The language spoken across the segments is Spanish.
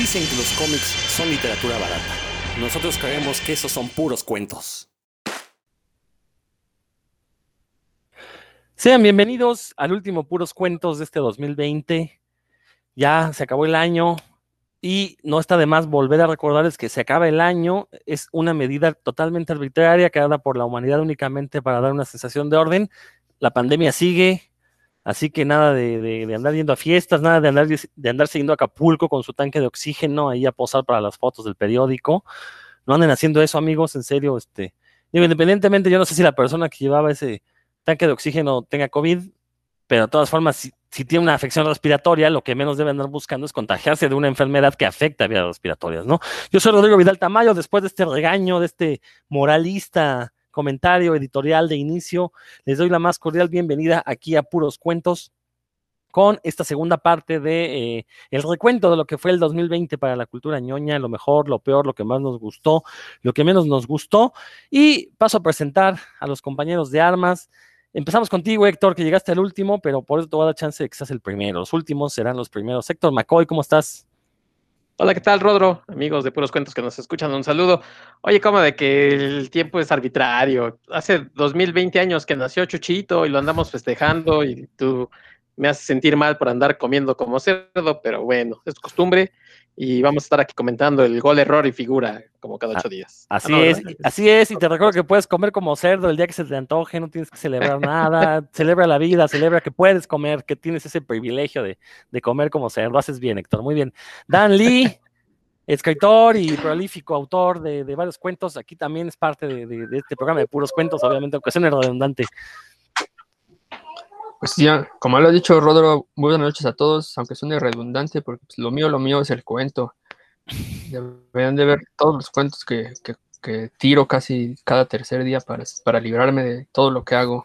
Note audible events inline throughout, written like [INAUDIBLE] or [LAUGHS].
Dicen que los cómics son literatura barata. Nosotros creemos que esos son puros cuentos. Sean bienvenidos al último Puros Cuentos de este 2020. Ya se acabó el año y no está de más volver a recordarles que se acaba el año. Es una medida totalmente arbitraria creada por la humanidad únicamente para dar una sensación de orden. La pandemia sigue, Así que nada de, andar yendo a fiestas, nada de andar, de andar siguiendo a Acapulco con su tanque de oxígeno ahí a posar para las fotos del periódico. No anden haciendo eso, amigos, en serio. Este, digo, independientemente, yo no sé si la persona que llevaba ese tanque de oxígeno tenga COVID, pero de todas formas, si, tiene una afección respiratoria, lo que menos debe andar buscando es contagiarse de una enfermedad que afecta a vías respiratorias, ¿no? Yo soy Rodrigo Vidal Tamayo, después de este regaño, de este moralista comentario editorial de inicio. Les doy la más cordial bienvenida aquí a Puros Cuentos con esta segunda parte de eh, el recuento de lo que fue el 2020 para la cultura ñoña, lo mejor, lo peor, lo que más nos gustó, lo que menos nos gustó. Y paso a presentar a los compañeros de armas. Empezamos contigo, Héctor, que llegaste al último, pero por eso te voy a dar chance de que seas el primero. Los últimos serán los primeros. Héctor McCoy, ¿cómo estás? Hola, ¿qué tal, Rodro? Amigos de Puros Cuentos que nos escuchan, un saludo. Oye, ¿cómo de que el tiempo es arbitrario? Hace 2020 años que nació Chuchito y lo andamos festejando y tú me haces sentir mal por andar comiendo como cerdo, pero bueno, es costumbre y vamos a estar aquí comentando el gol, error y figura como cada ocho ah, días. Ah, así es, así es, y te recuerdo que puedes comer como cerdo el día que se te antoje, no tienes que celebrar [LAUGHS] nada, celebra la vida, celebra que puedes comer, que tienes ese privilegio de, comer como cerdo, haces bien, Héctor, muy bien. Dan Lee, escritor y prolífico autor de, varios cuentos, aquí también es parte de, este programa de puros cuentos, obviamente, aunque sea redundante. Pues ya, como lo ha dicho Rodro, buenas noches a todos, aunque suene redundante, porque pues, lo mío, lo mío es el cuento. Deberían de ver todos los cuentos que, tiro casi cada tercer día para, para librarme de todo lo que hago.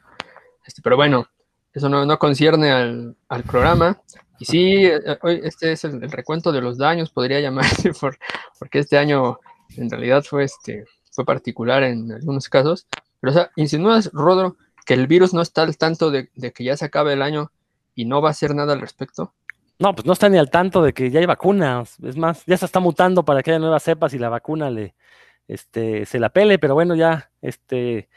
Este, pero bueno, eso no, no concierne al, programa. Y sí, eh, hoy este es el, recuento de los daños, podría llamarse, [LAUGHS] por, porque este año en realidad fue, este, fue particular en algunos casos. Pero, o sea, insinúas, Rodro, que el virus no está al tanto de, que ya se acabe el año y no va a hacer nada al respecto? No, pues no está ni al tanto de que ya hay vacunas. Es más, ya se está mutando para que haya nuevas cepas y la vacuna le, este, se la pele, pero bueno, ya, este,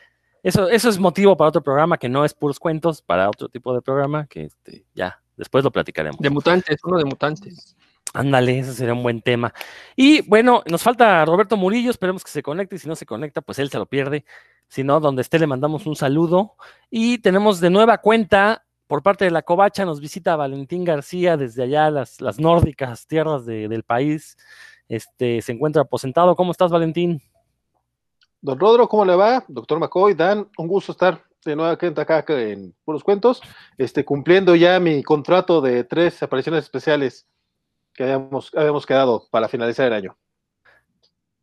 eso, eso es motivo para otro programa que no es puros cuentos, para otro tipo de programa que este, ya, después lo platicaremos. De mutantes, uno de mutantes. Ándale, ese sería un buen tema. Y bueno, nos falta Roberto Murillo, esperemos que se conecte, y si no se conecta, pues él se lo pierde. Si no, donde esté le mandamos un saludo. Y tenemos de nueva cuenta, por parte de la Covacha, nos visita Valentín García desde allá, las, las nórdicas tierras del país. Este, se encuentra aposentado. ¿Cómo estás, Valentín? Don Rodro, ¿cómo le va? Doctor McCoy, Dan, un gusto estar de nueva cuenta acá en Puros Cuentos, este, cumpliendo ya mi contrato de tres apariciones especiales que habíamos, habíamos quedado para finalizar el año.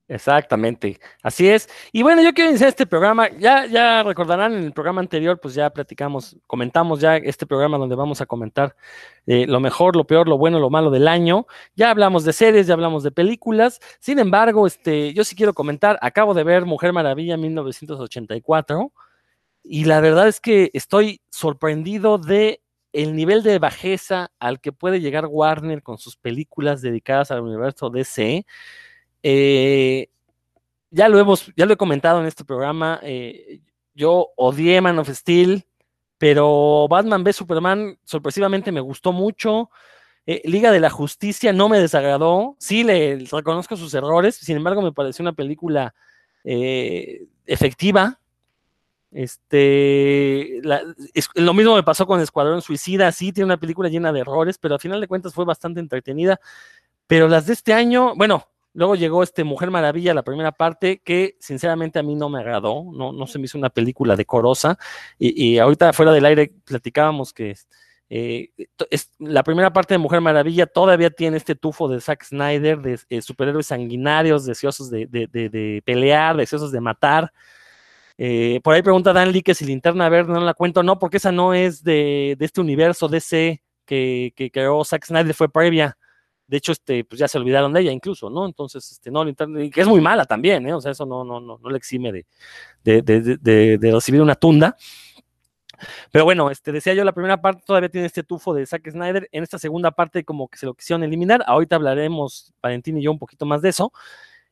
Exactamente, así es. Y bueno, yo quiero iniciar este programa. Ya, ya recordarán en el programa anterior, pues ya platicamos, comentamos ya este programa donde vamos a comentar eh, lo mejor, lo peor, lo bueno, lo malo del año. Ya hablamos de series, ya hablamos de películas. Sin embargo, este, yo sí quiero comentar. Acabo de ver Mujer Maravilla 1984 y la verdad es que estoy sorprendido de el nivel de bajeza al que puede llegar Warner con sus películas dedicadas al universo DC. Eh, ya lo hemos, ya lo he comentado en este programa. Eh, yo odié Man of Steel, pero Batman v Superman sorpresivamente me gustó mucho. Eh, Liga de la Justicia no me desagradó. Sí, le reconozco sus errores. Sin embargo, me pareció una película efectiva. Este, lo mismo me pasó con Escuadrón Suicida. Sí, tiene una película llena de errores, pero al final de cuentas fue bastante entretenida. Pero las de este año, bueno, Luego llegó este Mujer Maravilla, la primera parte, que sinceramente a mí no me agradó, no, no se me hizo una película decorosa. Y, ahorita fuera del aire platicábamos que eh, es, la primera parte de Mujer Maravilla todavía tiene este tufo de Zack Snyder, de eh, superhéroes sanguinarios, deseosos de, pelear, deseosos de matar. Eh, por ahí pregunta Dan Lee que si Linterna Verde no la cuento, no, porque esa no es de, este universo DC que, que creó Zack Snyder, fue previa de hecho, este, pues ya se olvidaron de ella incluso, ¿no? Entonces, este, no, que es muy mala también, ¿eh? O sea, eso no, no, no, no le exime de, de, de, de recibir una tunda. Pero bueno, este, decía yo, la primera parte todavía tiene este tufo de Zack Snyder. En esta segunda parte, como que se lo quisieron eliminar. Ahorita hablaremos, Valentín y yo, un poquito más de eso.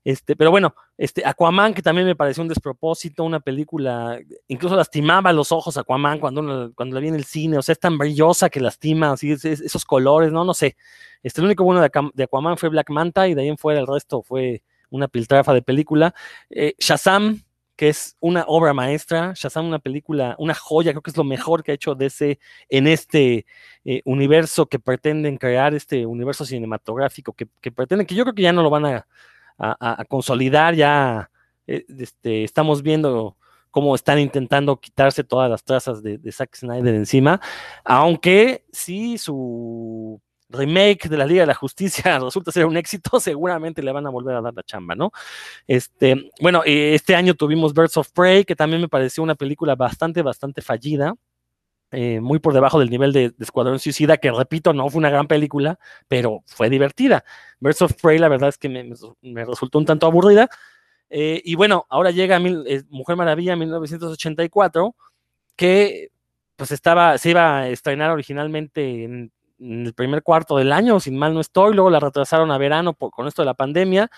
Este, pero bueno, este, Aquaman, que también me pareció un despropósito, una película, incluso lastimaba los ojos Aquaman cuando, cuando la vi en el cine, o sea, es tan brillosa que lastima, así, esos colores, no, no sé. Este, el único bueno de, Aquaman fue Black Manta y de ahí en fuera el resto fue una piltrafa de película. Eh, Shazam, que es una obra maestra, Shazam, una película, una joya, creo que es lo mejor que ha hecho DC en este eh, universo que pretenden crear, este universo cinematográfico que, que, pretenden, que yo creo que ya no lo van a, consolidar, ya eh, este, estamos viendo cómo están intentando quitarse todas las trazas de, de Zack Snyder encima, aunque sí su remake de la Liga de la Justicia [LAUGHS] resulta ser un éxito, seguramente le van a volver a dar la chamba, ¿no? Este, bueno, eh, este año tuvimos Birds of Prey, que también me pareció una película bastante, bastante fallida. Eh, muy por debajo del nivel de, Escuadrón Suicida, que repito, no fue una gran película, pero fue divertida. Birds of Prey, la verdad es que me, resultó un tanto aburrida. Eh, y bueno, ahora llega Mujer Maravilla 1984, que pues estaba, se iba a estrenar originalmente en en el primer cuarto del año, sin mal no estoy, luego la retrasaron a verano por, con esto de la pandemia,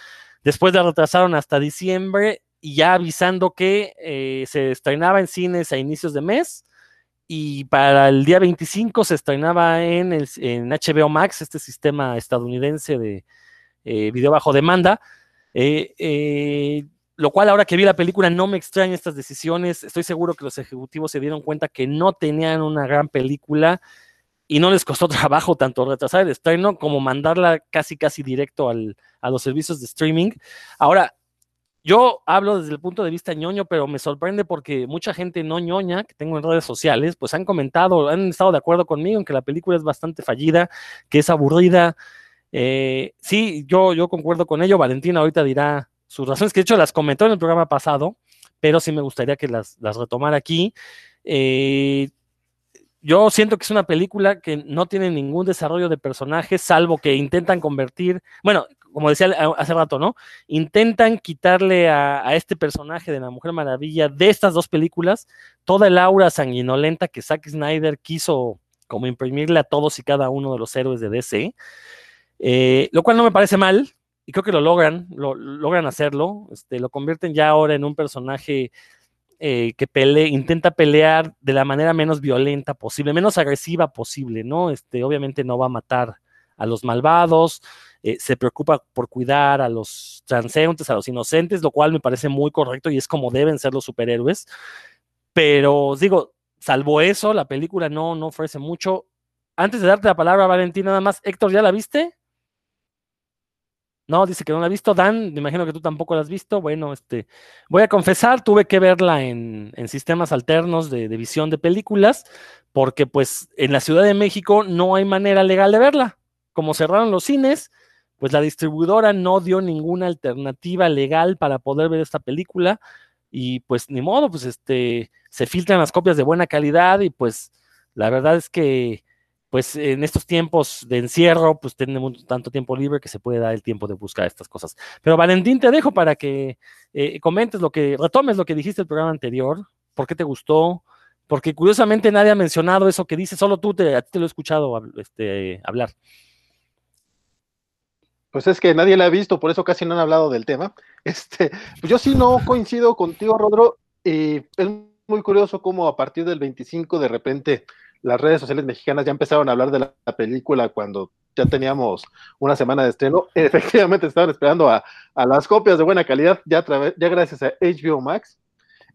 después la retrasaron hasta diciembre y ya avisando que eh, se estrenaba en cines a inicios de mes y para el día 25 se estrenaba en, en HBO Max, este sistema estadounidense de eh, video bajo demanda. Eh, lo cual ahora que vi la película no me extraña estas decisiones. Estoy seguro que los ejecutivos se dieron cuenta que no tenían una gran película y no les costó [LAUGHS] trabajo tanto retrasar el estreno como mandarla casi casi directo al, a los servicios de streaming. Ahora, yo hablo desde el punto de vista ñoño, pero me sorprende porque mucha gente no ñoña que tengo en redes sociales, pues han comentado, han estado de acuerdo conmigo en que la película es bastante fallida, que es aburrida. Eh, sí, yo, yo concuerdo con ello. Valentina ahorita dirá sus razones, que de hecho las comentó en el programa pasado, pero sí me gustaría que las, las retomara aquí. Eh, yo siento que es una película que no tiene ningún desarrollo de personajes, salvo que intentan convertir, bueno, como decía hace rato, ¿no? Intentan quitarle a, este personaje de la Mujer Maravilla de estas dos películas toda el aura sanguinolenta que Zack Snyder quiso como imprimirle a todos y cada uno de los héroes de DC, eh, lo cual no me parece mal, y creo que lo logran, lo, logran hacerlo, este, lo convierten ya ahora en un personaje eh, que intenta pelear de la manera menos violenta posible, menos agresiva posible, ¿no? Este, obviamente no va a matar a los malvados, eh, se preocupa por cuidar a los transeúntes, a los inocentes, lo cual me parece muy correcto y es como deben ser los superhéroes. Pero digo, salvo eso, la película no, no ofrece mucho. Antes de darte la palabra, Valentín, nada más, Héctor, ¿ya la viste? No, dice que no la ha visto. Dan, me imagino que tú tampoco la has visto. Bueno, este, voy a confesar, tuve que verla en, sistemas alternos de, visión de películas, porque pues en la Ciudad de México no hay manera legal de verla. Como cerraron los cines, pues la distribuidora no dio ninguna alternativa legal para poder ver esta película. Y pues ni modo, pues este, se filtran las copias de buena calidad y pues la verdad es que pues en estos tiempos de encierro, pues tenemos tanto tiempo libre que se puede dar el tiempo de buscar estas cosas. Pero Valentín, te dejo para que eh, comentes lo que, retomes lo que dijiste el programa anterior, por qué te gustó, porque curiosamente nadie ha mencionado eso que dice, solo tú te, a ti te lo he escuchado este, hablar. Pues es que nadie la ha visto, por eso casi no han hablado del tema. [LAUGHS] Este, yo sí no coincido contigo, Rodro, y es muy curioso cómo a partir del 25 de repente las redes sociales mexicanas ya empezaron a hablar de la, película cuando ya teníamos una semana de estreno. [LAUGHS] Efectivamente estaban esperando a, las copias de buena calidad ya, ya gracias a HBO Max.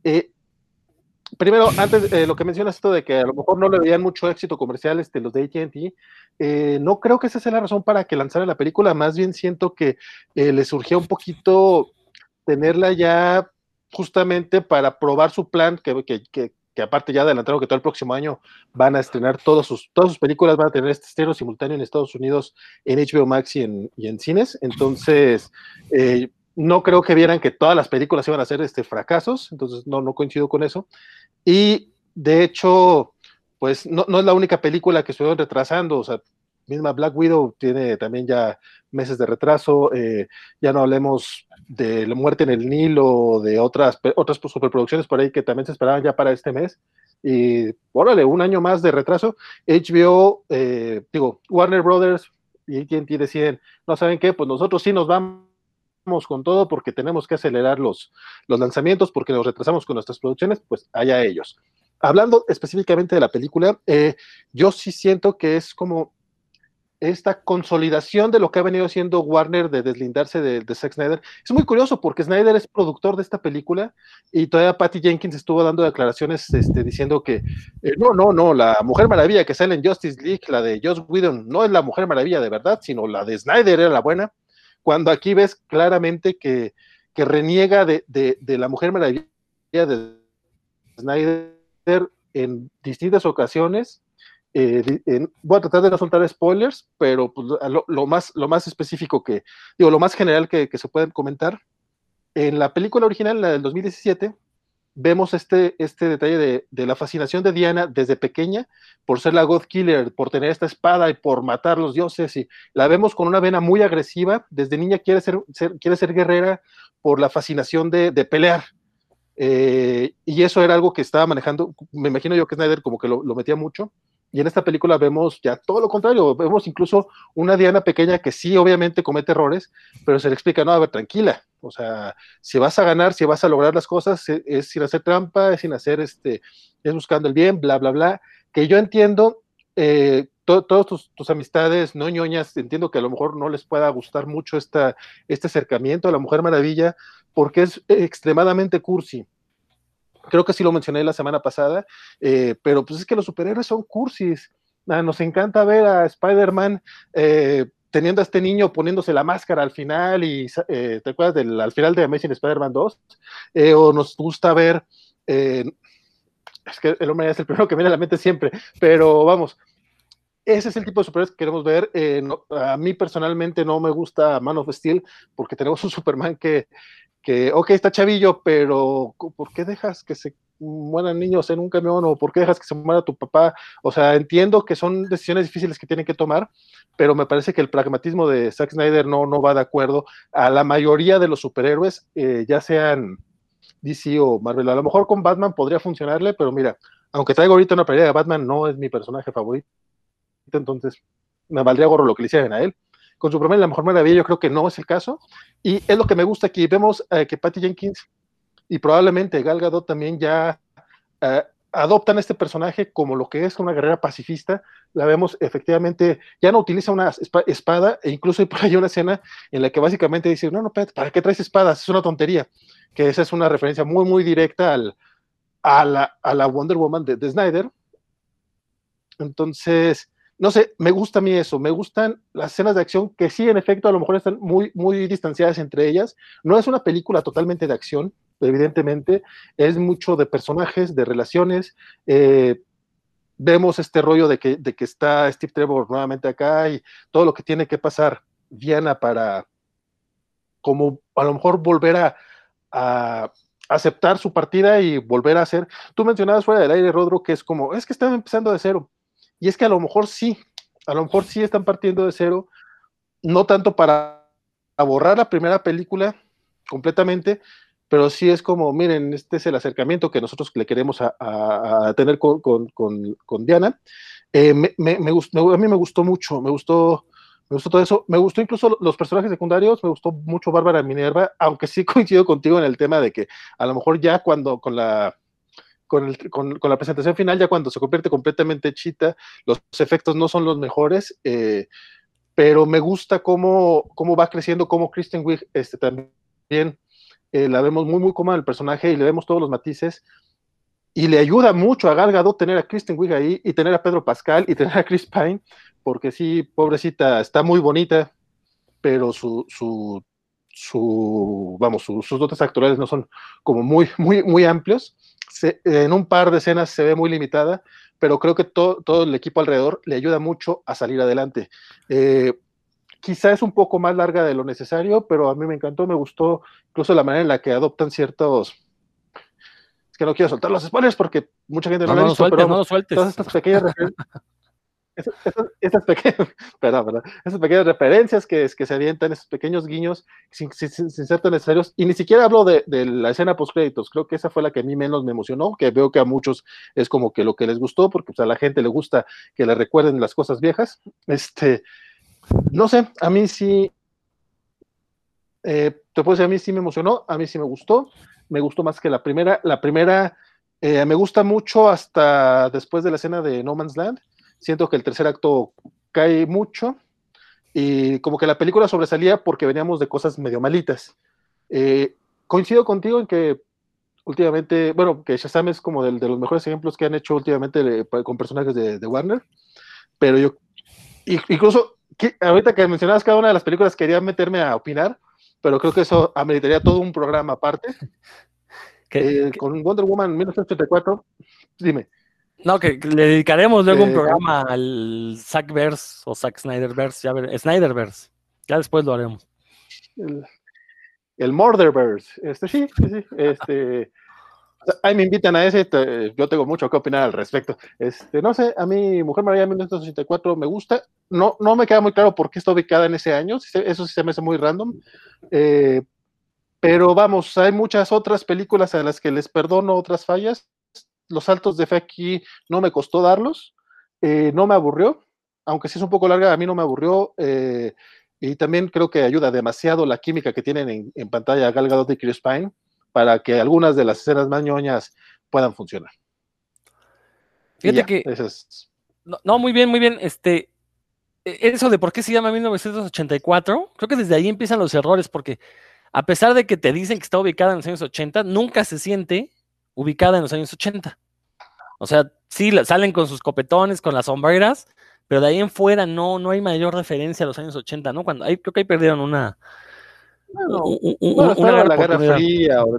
Eh, primero, antes, eh, lo que mencionas esto de que a lo mejor no le veían mucho éxito comercial este, los de AT&T, eh, no creo que esa sea la razón para que lanzara la película, más bien siento que le surgió un poquito tenerla ya justamente para probar su plan que, que, que aparte ya adelantaron que todo el próximo año van a estrenar todas sus, todas sus películas, van a tener este estreno simultáneo en Estados Unidos, en HBO Max y en, y en cines. Entonces, eh, no creo que vieran que todas las películas iban a ser este, fracasos, entonces no, no coincido con eso. Y de hecho, pues no, es la única película que estuvieron retrasando, o sea, misma Black Widow tiene también ya meses de retraso, eh, ya no hablemos de la muerte en el Nilo de otras, otras superproducciones por ahí que también se esperaban ya para este mes. y órale, un año más de retraso. HBO, eh, digo, Warner Brothers y AT&T deciden, no saben qué, pues nosotros sí nos vamos con todo porque tenemos que acelerar los, los lanzamientos, porque nos retrasamos con nuestras producciones, pues allá ellos. Hablando específicamente de la película, eh, yo sí siento que es como esta consolidación de lo que ha venido haciendo Warner de deslindarse de, de Zack Snyder. Es muy curioso porque Snyder es productor de esta película y todavía Patty Jenkins estuvo dando declaraciones este, diciendo que eh, no, no, no, la Mujer Maravilla que sale en Justice League, la de Joss Whedon, no es la Mujer Maravilla de verdad, sino la de Snyder era la buena. Cuando aquí ves claramente que, reniega de, la Mujer Maravilla de Snyder en distintas ocasiones eh, voy a tratar de no soltar spoilers, pero pues, lo, más, específico que, digo, lo más general que, que, se pueden comentar. En la película original, la del 2017, vemos este, este detalle de, de, la fascinación de Diana desde pequeña por ser la God Killer, por tener esta espada y por matar los dioses. Y la vemos con una vena muy agresiva. Desde niña quiere ser, quiere ser guerrera por la fascinación de, de pelear. Eh, y eso era algo que estaba manejando, me imagino yo que Snyder como que lo, lo metía mucho y en esta película vemos ya todo lo contrario, vemos incluso una Diana pequeña que sí, obviamente comete errores, pero se le explica, no, a ver, tranquila, o sea, si vas a ganar, si vas a lograr las cosas, es, es sin hacer trampa, es sin hacer, este, es buscando el bien, bla, bla, bla, que yo entiendo, eh, to, todas tus, tus, amistades no ñoñas, entiendo que a lo mejor no les pueda gustar mucho esta, este acercamiento a la Mujer Maravilla, porque es extremadamente cursi, creo que sí lo mencioné la semana pasada, eh, pero pues es que los superhéroes son cursis. Ah, nos encanta ver a Spider-Man eh, teniendo a este niño poniéndose la máscara al final y eh, te acuerdas del al final de Amazing Spider-Man 2 eh, o nos gusta ver es que el hombre es el primero que viene a la mente siempre, pero vamos, ese es el tipo de superhéroes que queremos ver. Eh, a mí personalmente no me gusta Man of Steel porque tenemos un Superman que, que, ok, está chavillo, pero ¿por qué dejas que se mueran niños en un camión o por qué dejas que se muera tu papá? O sea, entiendo que son decisiones difíciles que tienen que tomar, pero me parece que el pragmatismo de Zack Snyder no, no va de acuerdo a la mayoría de los superhéroes, eh, ya sean DC o Marvel. A lo mejor con Batman podría funcionarle, pero mira, aunque traigo ahorita una pelea de Batman, no es mi personaje favorito, entonces me valdría gorro lo que le hicieran a él con Superman La Mejor Maravilla yo creo que no es el caso, y es lo que me gusta aquí, vemos eh, que Patty Jenkins y probablemente Gal Gadot también ya eh, adoptan este personaje como lo que es una guerrera pacifista, la vemos efectivamente, ya no utiliza una espada, e incluso hay por ahí una escena en la que básicamente dice, no, no, ¿para qué traes espadas? Es una tontería, que esa es una referencia muy, muy directa al, a, la, a la Wonder Woman de, de Snyder. Entonces, no sé, me gusta a mí eso, me gustan las escenas de acción que sí, en efecto, a lo mejor están muy, muy distanciadas entre ellas. No es una película totalmente de acción, evidentemente, es mucho de personajes, de relaciones. Eh, vemos este rollo de que, de que está Steve Trevor nuevamente acá y todo lo que tiene que pasar Diana para como a lo mejor volver a, a aceptar su partida y volver a hacer. Tú mencionabas fuera del aire, Rodro, que es como, es que están empezando de cero y es que a lo mejor sí, a lo mejor sí están partiendo de cero, no tanto para borrar la primera película completamente, pero sí es como, miren, este es el acercamiento que nosotros le queremos a, tener con, con, Diana. Eh, me, gustó, a mí me gustó mucho, me gustó, me gustó todo eso, me gustó incluso los personajes secundarios, me gustó mucho Bárbara Minerva, aunque sí [LAUGHS] coincido contigo en el tema de que a lo mejor ya cuando con la con, el, con, la presentación final, ya cuando se convierte completamente chita, los efectos no son los mejores, eh, pero me gusta cómo, cómo va creciendo, cómo Kristen Wiig este, también eh, la vemos muy, muy cómoda el personaje y le vemos todos los matices. Y le ayuda mucho a Gal Gadot tener a Kristen Wiig ahí y tener a Pedro Pascal y [LAUGHS] tener a Chris Pine, porque sí, pobrecita, está muy bonita, pero su, su, su vamos, su, sus dotes actorales no son como muy, muy, muy amplios se, en un par de escenas se ve muy limitada, pero creo que to, todo el equipo alrededor le ayuda mucho a salir adelante. Eh, quizá es un poco más larga de lo necesario, pero a mí me encantó, me gustó incluso la manera en la que adoptan ciertos... Es que no quiero soltar los spoilers porque mucha gente no, no lo ha visto, sueltes, pero no lo sueltes. todas estas pequeñas referencias... [LAUGHS] esas, esas, pequeñas, [LAUGHS] perdón, perdón, esas pequeñas referencias que, que se avientan, esos pequeños guiños sin, sin, sin ser tan necesarios. Y ni siquiera hablo de, de la escena post créditos. Creo que esa fue la que a mí menos me emocionó, que veo que a muchos es como que lo que les gustó, porque pues, a la gente le gusta que le recuerden las cosas viejas. Este, no sé, a mí sí, eh, te puedo decir, a mí sí me emocionó, a mí sí me gustó, me gustó más que la primera. La primera eh, me gusta mucho hasta después de la escena de No Man's Land. Siento que el tercer acto cae mucho y como que la película sobresalía porque veníamos de cosas medio malitas. Eh, coincido contigo en que últimamente, bueno, que Shazam es como del, de los mejores ejemplos que han hecho últimamente de, con personajes de, de, Warner, pero yo, incluso, que, ahorita que mencionabas cada una de las películas, quería meterme a opinar, pero creo que eso ameritaría todo un programa aparte. [LAUGHS] ¿Qué, eh, con Wonder Woman 1984, dime. No, que, le dedicaremos luego eh, un programa al Zackverse o Zack Snyderverse, ya ver, Snyderverse. Ya después lo haremos. El, el Murderverse, este sí, sí, sí, este [LAUGHS] ahí me invitan a ese, te, yo tengo mucho que opinar al respecto. Este, no sé, a mí Mujer Maravilla 1984 me gusta, no, no me queda muy claro por qué está ubicada en ese año, eso sí se me hace muy random, eh, pero vamos, hay muchas otras películas a las que les perdono otras fallas, los saltos de fe aquí no me costó darlos, eh, no me aburrió, aunque sí es un poco larga, a mí no me aburrió, eh, y también creo que ayuda demasiado la química que tienen en, en pantalla Gal Gadot y Chris Pine, para que algunas de las escenas más ñoñas puedan funcionar. Fíjate ya, que. Es... No, no, muy bien, muy bien. Este, eso de por qué se llama 1984, creo que desde ahí empiezan los errores, porque a pesar de que te dicen que está ubicada en los años 80, nunca se siente ubicada en los años 80. O sea, sí, salen con sus copetones, con las sombreras, pero de ahí en fuera no, no hay mayor referencia a los años 80, ¿no? Cuando ahí creo que ahí perdieron una, bueno, un, un, bueno, la Guerra Fría. O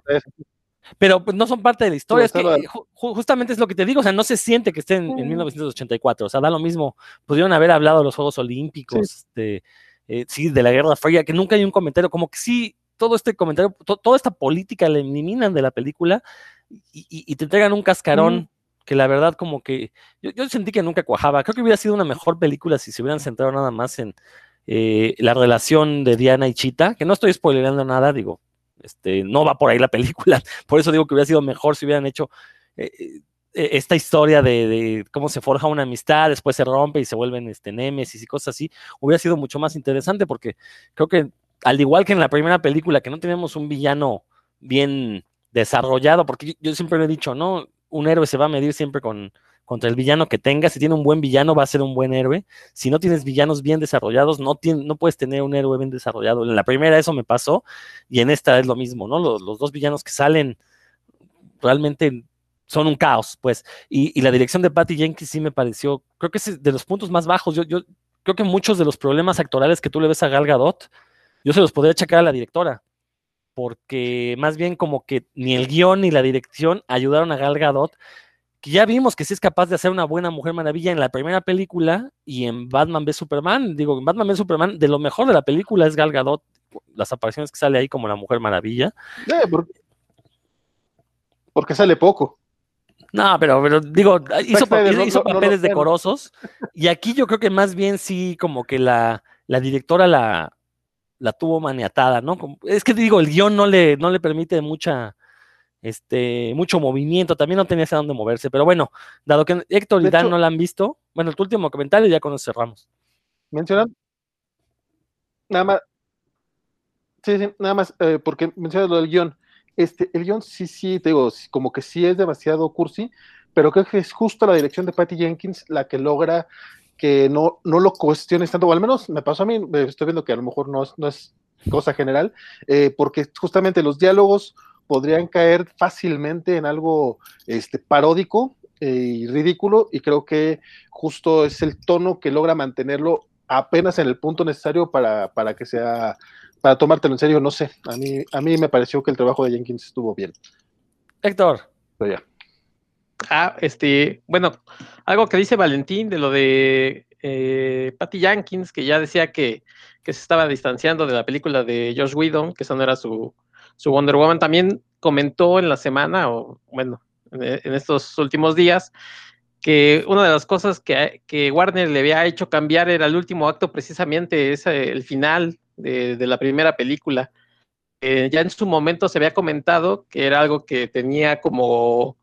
pero pues, no son parte de la historia. Es que, ju justamente es lo que te digo, o sea, no se siente que estén en, en 1984, o sea, da lo mismo. Pudieron haber hablado de los Juegos Olímpicos, sí. De, eh, sí, de la Guerra Fría, que nunca hay un comentario, como que sí, todo este comentario, to toda esta política la eliminan de la película y, y, y te entregan un cascarón. Mm. Que la verdad, como que yo, yo sentí que nunca cuajaba. Creo que hubiera sido una mejor película si se hubieran centrado nada más en, eh, la relación de Diana y Chita, que no estoy spoilerando nada, digo, este, no va por ahí la [LAUGHS] película, por eso digo que hubiera sido mejor si hubieran hecho eh, eh, esta historia de, cómo se forja una amistad, después se rompe y se vuelven este, némesis y cosas así, hubiera sido mucho más interesante porque creo que al igual que en la primera película, que no tenemos un villano bien desarrollado, porque yo, yo siempre lo he dicho, ¿no? Un héroe se va a medir siempre con, contra el villano que tenga. Si tiene un buen villano, va a ser un buen héroe. Si no tienes villanos bien desarrollados, no, tiene, no puedes tener un héroe bien desarrollado. En la primera eso me pasó y en esta es lo mismo, ¿no? Los, los dos villanos que salen realmente son un caos, pues. Y, y, la dirección de Patty Jenkins sí me pareció, creo que es de los puntos más bajos. Yo, yo creo que muchos de los problemas actorales que tú le ves a Gal Gadot, yo se los podría checar a la directora. Porque más bien como que ni el guion ni la dirección ayudaron a Gal Gadot que ya vimos que sí es capaz de hacer una buena Mujer Maravilla en la primera película y en Batman v Superman. Digo, en Batman v Superman, de lo mejor de la película es Gal Gadot, las apariciones que sale ahí como la Mujer Maravilla. Porque, sale poco. No, pero, pero digo, hizo, papeles no decorosos y aquí yo creo que más bien sí como que la, la directora la, la tuvo maniatada, ¿no? Es que digo, el guion no le, no le permite mucha este, mucho movimiento, también no tenía hacia dónde moverse, pero bueno, dado que Héctor y Dan no la han visto, bueno, tu último comentario ya con cerramos. Mencionan, nada más, sí, sí, nada más, eh, porque mencionas lo del guion, este, el guion sí, sí, te digo, como que sí es demasiado cursi, pero creo que es justo la dirección de Patty Jenkins la que logra que no, no lo cuestiones tanto, o al menos me pasó a mí, estoy viendo que a lo mejor no es, no es cosa general, eh, porque justamente los diálogos podrían caer fácilmente en algo este, paródico eh, y ridículo, y creo que justo es el tono que logra mantenerlo apenas en el punto necesario para, para que sea, para tomártelo en serio, no sé, a mí, a mí me pareció que el trabajo de Jenkins estuvo bien. Héctor. Pero ya. Ah, este, bueno, algo que dice Valentín de lo de eh, Patty Jenkins, que ya decía que, que, se estaba distanciando de la película de Josh Whedon, que esa no era su, su Wonder Woman, también comentó en la semana, o bueno, en, estos últimos días, que una de las cosas que, que, Warner le había hecho cambiar era el último acto, precisamente es el final de, de la primera película. Eh, ya en su momento se había comentado que era algo que tenía como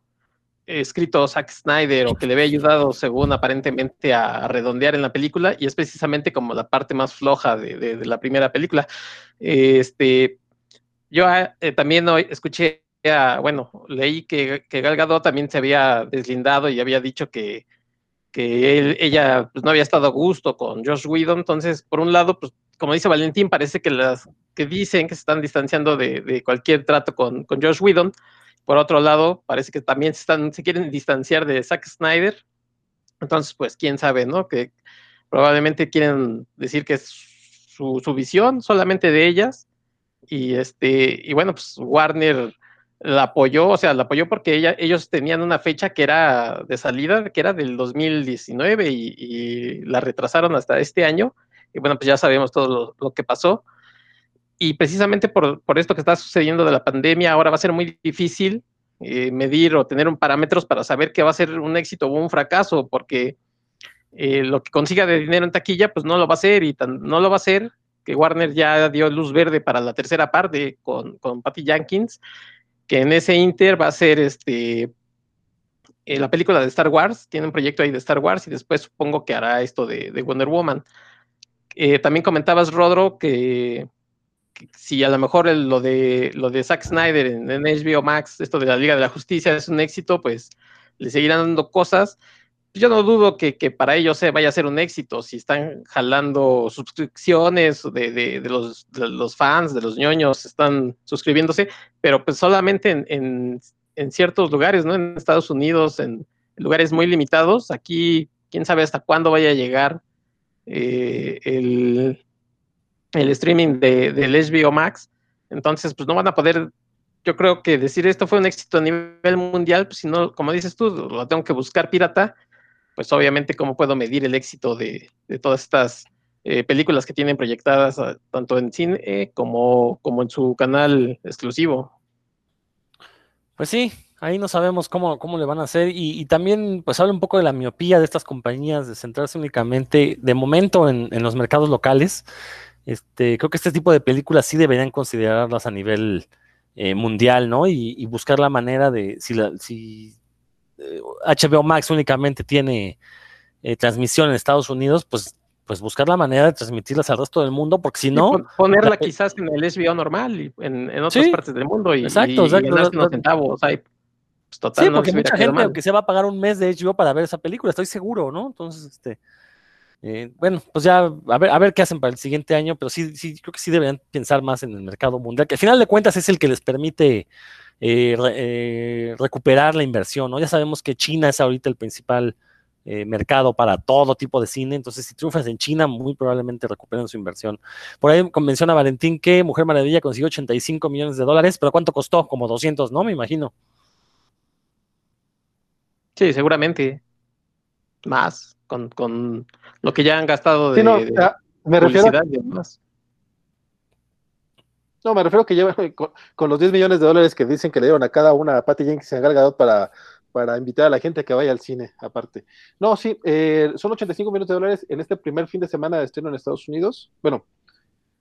escrito Zack Snyder o que le había ayudado, según aparentemente, a, redondear en la película, y es precisamente como la parte más floja de, de, la primera película. Este, yo eh, también hoy escuché, a, bueno, leí que, que Gal también se había deslindado y había dicho que, que él, ella pues, no había estado a gusto con Josh Whedon, entonces, por un lado, pues como dice Valentín, parece que las que dicen que se están distanciando de, de cualquier trato con, con Josh Whedon, por otro lado, parece que también se, están, se quieren distanciar de Zack Snyder. Entonces, pues, quién sabe, ¿no? Que probablemente quieren decir que es su, su visión solamente de ellas. Y este, y bueno, pues Warner la apoyó, o sea, la apoyó porque ella, ellos tenían una fecha que era de salida, que era del 2019 y, la retrasaron hasta este año. Y bueno, pues ya sabemos todo lo, que pasó y precisamente por, por, esto que está sucediendo de la pandemia, ahora va a ser muy difícil eh, medir o tener un parámetros para saber qué va a ser un éxito o un fracaso, porque eh, lo que consiga de dinero en taquilla, pues no lo va a hacer y no lo va a hacer que Warner ya dio luz verde para la tercera parte con, con Patty Jenkins, que en ese Inter va a ser este eh, la película de Star Wars, tiene un proyecto ahí de Star Wars y después supongo que hará esto de, de Wonder Woman. Eh, también comentabas, Rodro, que si a lo mejor lo de lo de Zack Snyder en, HBO Max, esto de la Liga de la Justicia es un éxito, pues le seguirán dando cosas. Yo no dudo que, que para ellos se vaya a ser un éxito si están jalando suscripciones de, de, los, fans, de los ñoños, están suscribiéndose, pero pues solamente en, ciertos lugares, ¿no? En Estados Unidos, en lugares muy limitados. Aquí, quién sabe hasta cuándo vaya a llegar eh, el, el streaming de, del HBO Max. Entonces, pues no van a poder, yo creo que decir esto fue un éxito a nivel mundial, pues si no, como dices tú, lo tengo que buscar pirata, pues obviamente cómo puedo medir el éxito de, de todas estas eh, películas que tienen proyectadas uh, tanto en cine como, como en su canal exclusivo. Pues sí, ahí no sabemos cómo, cómo le van a hacer y, y, también pues habla un poco de la miopía de estas compañías de centrarse únicamente de momento en, en los mercados locales este, creo que este tipo de películas sí deberían considerarlas a nivel eh, mundial, ¿no? Y, y, buscar la manera de, si, la, si HBO Max únicamente tiene eh, transmisión en Estados Unidos, pues, pues buscar la manera de transmitirlas al resto del mundo, porque si no... ponerla la, quizás en el HBO normal, y en, en otras sí, partes del mundo, y, exacto, exacto, y unos centavos, pues, total, sí, porque mucha gente, aunque se va a pagar un mes de HBO para ver esa película, estoy seguro, ¿no? Entonces, este... Eh, bueno, pues ya a ver, a ver qué hacen para el siguiente año, pero sí, sí, creo que sí deberían pensar más en el mercado mundial, que al final de cuentas es el que les permite eh, re, eh, recuperar la inversión, ¿no? Ya sabemos que China es ahorita el principal eh, mercado para todo tipo de cine, entonces si triunfas en China, muy probablemente recuperen su inversión. Por ahí menciona Valentín que Mujer Maravilla consiguió 85 millones de dólares, pero ¿cuánto costó? Como 200, ¿no? Me imagino. Sí, seguramente. Más con, con lo que ya han gastado de, sí, no, de me refiero publicidad y demás. No, me refiero que llevan [LAUGHS] con, los 10 millones de dólares que dicen que le dieron a cada una a Patty Jenkins y a Gal Gadot para, para invitar a la gente a que vaya al cine, aparte. No, sí, eh, son 85 millones de dólares en este primer fin de semana de estreno en Estados Unidos. Bueno,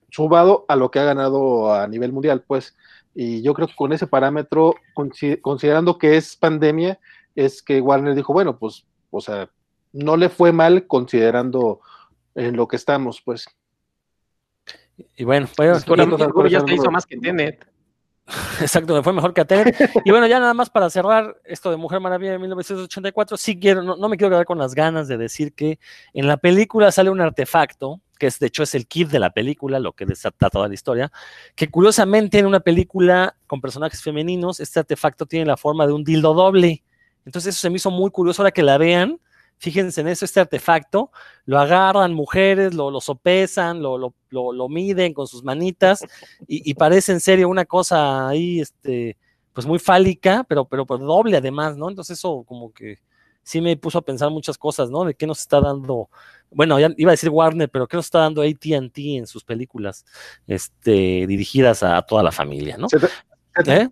sumado a lo que ha ganado a nivel mundial, pues. Y yo creo que con ese parámetro, considerando que es pandemia, es que Warner dijo, bueno, pues, o sea, no le fue mal considerando en lo que estamos, pues. Y bueno, pues, y, ya se hizo más que Tenet. [LAUGHS] Exacto, me fue mejor que a Tenet. y bueno, ya nada más para cerrar esto de Mujer Maravilla de 1984, sí quiero, no, no, me quiero quedar con las ganas de decir que en la película sale un artefacto, que es de hecho es el kit de la película, lo que desata toda la historia, que curiosamente en una película con personajes femeninos, este artefacto tiene la forma de un dildo doble. Entonces eso se me hizo muy curioso ahora que la vean, Fíjense en eso, este artefacto, lo agarran mujeres, lo, lo sopesan, lo, lo, lo, miden con sus manitas y, y, parece en serio una cosa ahí, este, pues muy fálica, pero, pero, pero doble además, ¿no? Entonces eso como que sí me puso a pensar muchas cosas, ¿no? De qué nos está dando, bueno, ya iba a decir Warner, pero qué nos está dando AT&T en sus películas, este, dirigidas a, toda la familia, ¿no? Se te, ¿Eh?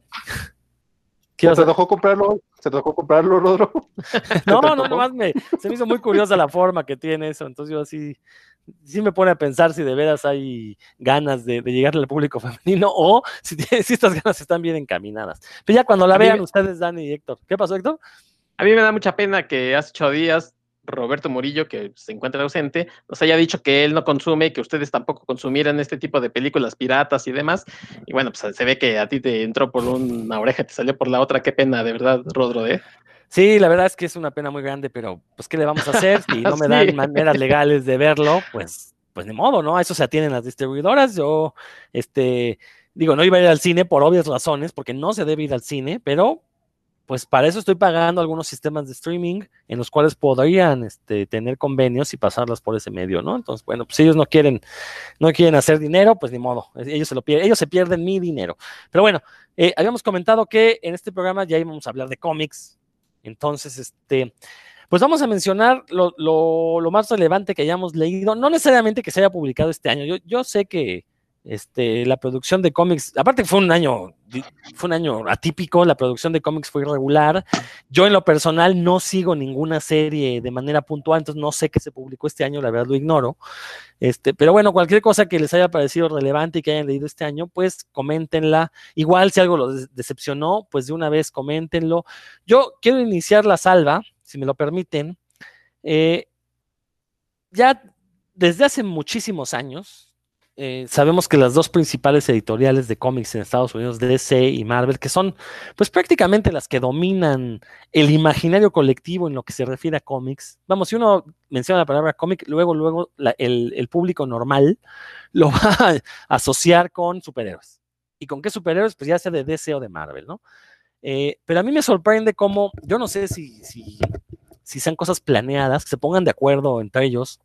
¿Se te dejó comprarlo? ¿Se te dejó comprarlo, Rodro? [LAUGHS] no, [LAUGHS] no, nomás me, se me hizo muy curiosa la forma que tiene eso. Entonces yo así, sí me pone a pensar si de veras hay ganas de, de llegarle al público [LAUGHS] femenino o si, si, estas ganas están bien encaminadas. Pero ya cuando la vean ustedes, Dani y Héctor. ¿Qué pasó, Héctor? A mí me da mucha pena que hace ocho días Roberto Murillo, que se encuentra ausente, nos haya dicho que él no consume, que ustedes tampoco consumieran este tipo de películas piratas y demás. Y bueno, pues se ve que a ti te entró por una oreja, te salió por la otra. Qué pena, de verdad, Rodro, ¿eh? Sí, la verdad es que es una pena muy grande, pero pues, ¿qué le vamos a hacer? Si no [LAUGHS] me dan maneras legales de verlo, pues, pues de modo, ¿no? A eso se atienen las distribuidoras. Yo, este, digo, no iba a ir al cine por obvias razones, porque no se debe ir al cine, pero pues para eso estoy pagando algunos sistemas de streaming en los cuales podrían este, tener convenios y pasarlas por ese medio, ¿no? Entonces, bueno, pues si ellos no quieren, no quieren hacer dinero, pues ni modo, ellos se lo pierden, ellos se pierden mi dinero. Pero bueno, eh, habíamos comentado que en este programa ya íbamos a hablar de cómics, entonces, este, pues vamos a mencionar lo, lo, lo, más relevante que hayamos leído, no necesariamente que se haya publicado este año, yo, yo sé que este, la producción de cómics, aparte fue un año, fue un año atípico, la producción de cómics fue irregular. Yo en lo personal no sigo ninguna serie de manera puntual, entonces no sé qué se publicó este año, la verdad lo ignoro. Este, pero bueno, cualquier cosa que les haya parecido relevante y que hayan leído este año, pues coméntenla. Igual si algo los decepcionó, pues de una vez coméntenlo. Yo quiero iniciar la salva, si me lo permiten. Eh, ya desde hace muchísimos años, eh, sabemos que las dos principales editoriales de cómics en Estados Unidos, DC y Marvel, que son pues prácticamente las que dominan el imaginario colectivo en lo que se refiere a cómics. Vamos, si uno menciona la palabra cómic, luego, luego el, público normal [LAUGHS] lo va a asociar con superhéroes. ¿Y con qué superhéroes? Pues ya sea de DC o de Marvel, ¿no? Eh, pero a mí me sorprende cómo, yo no sé si, si sean cosas planeadas, que se pongan de acuerdo entre ellos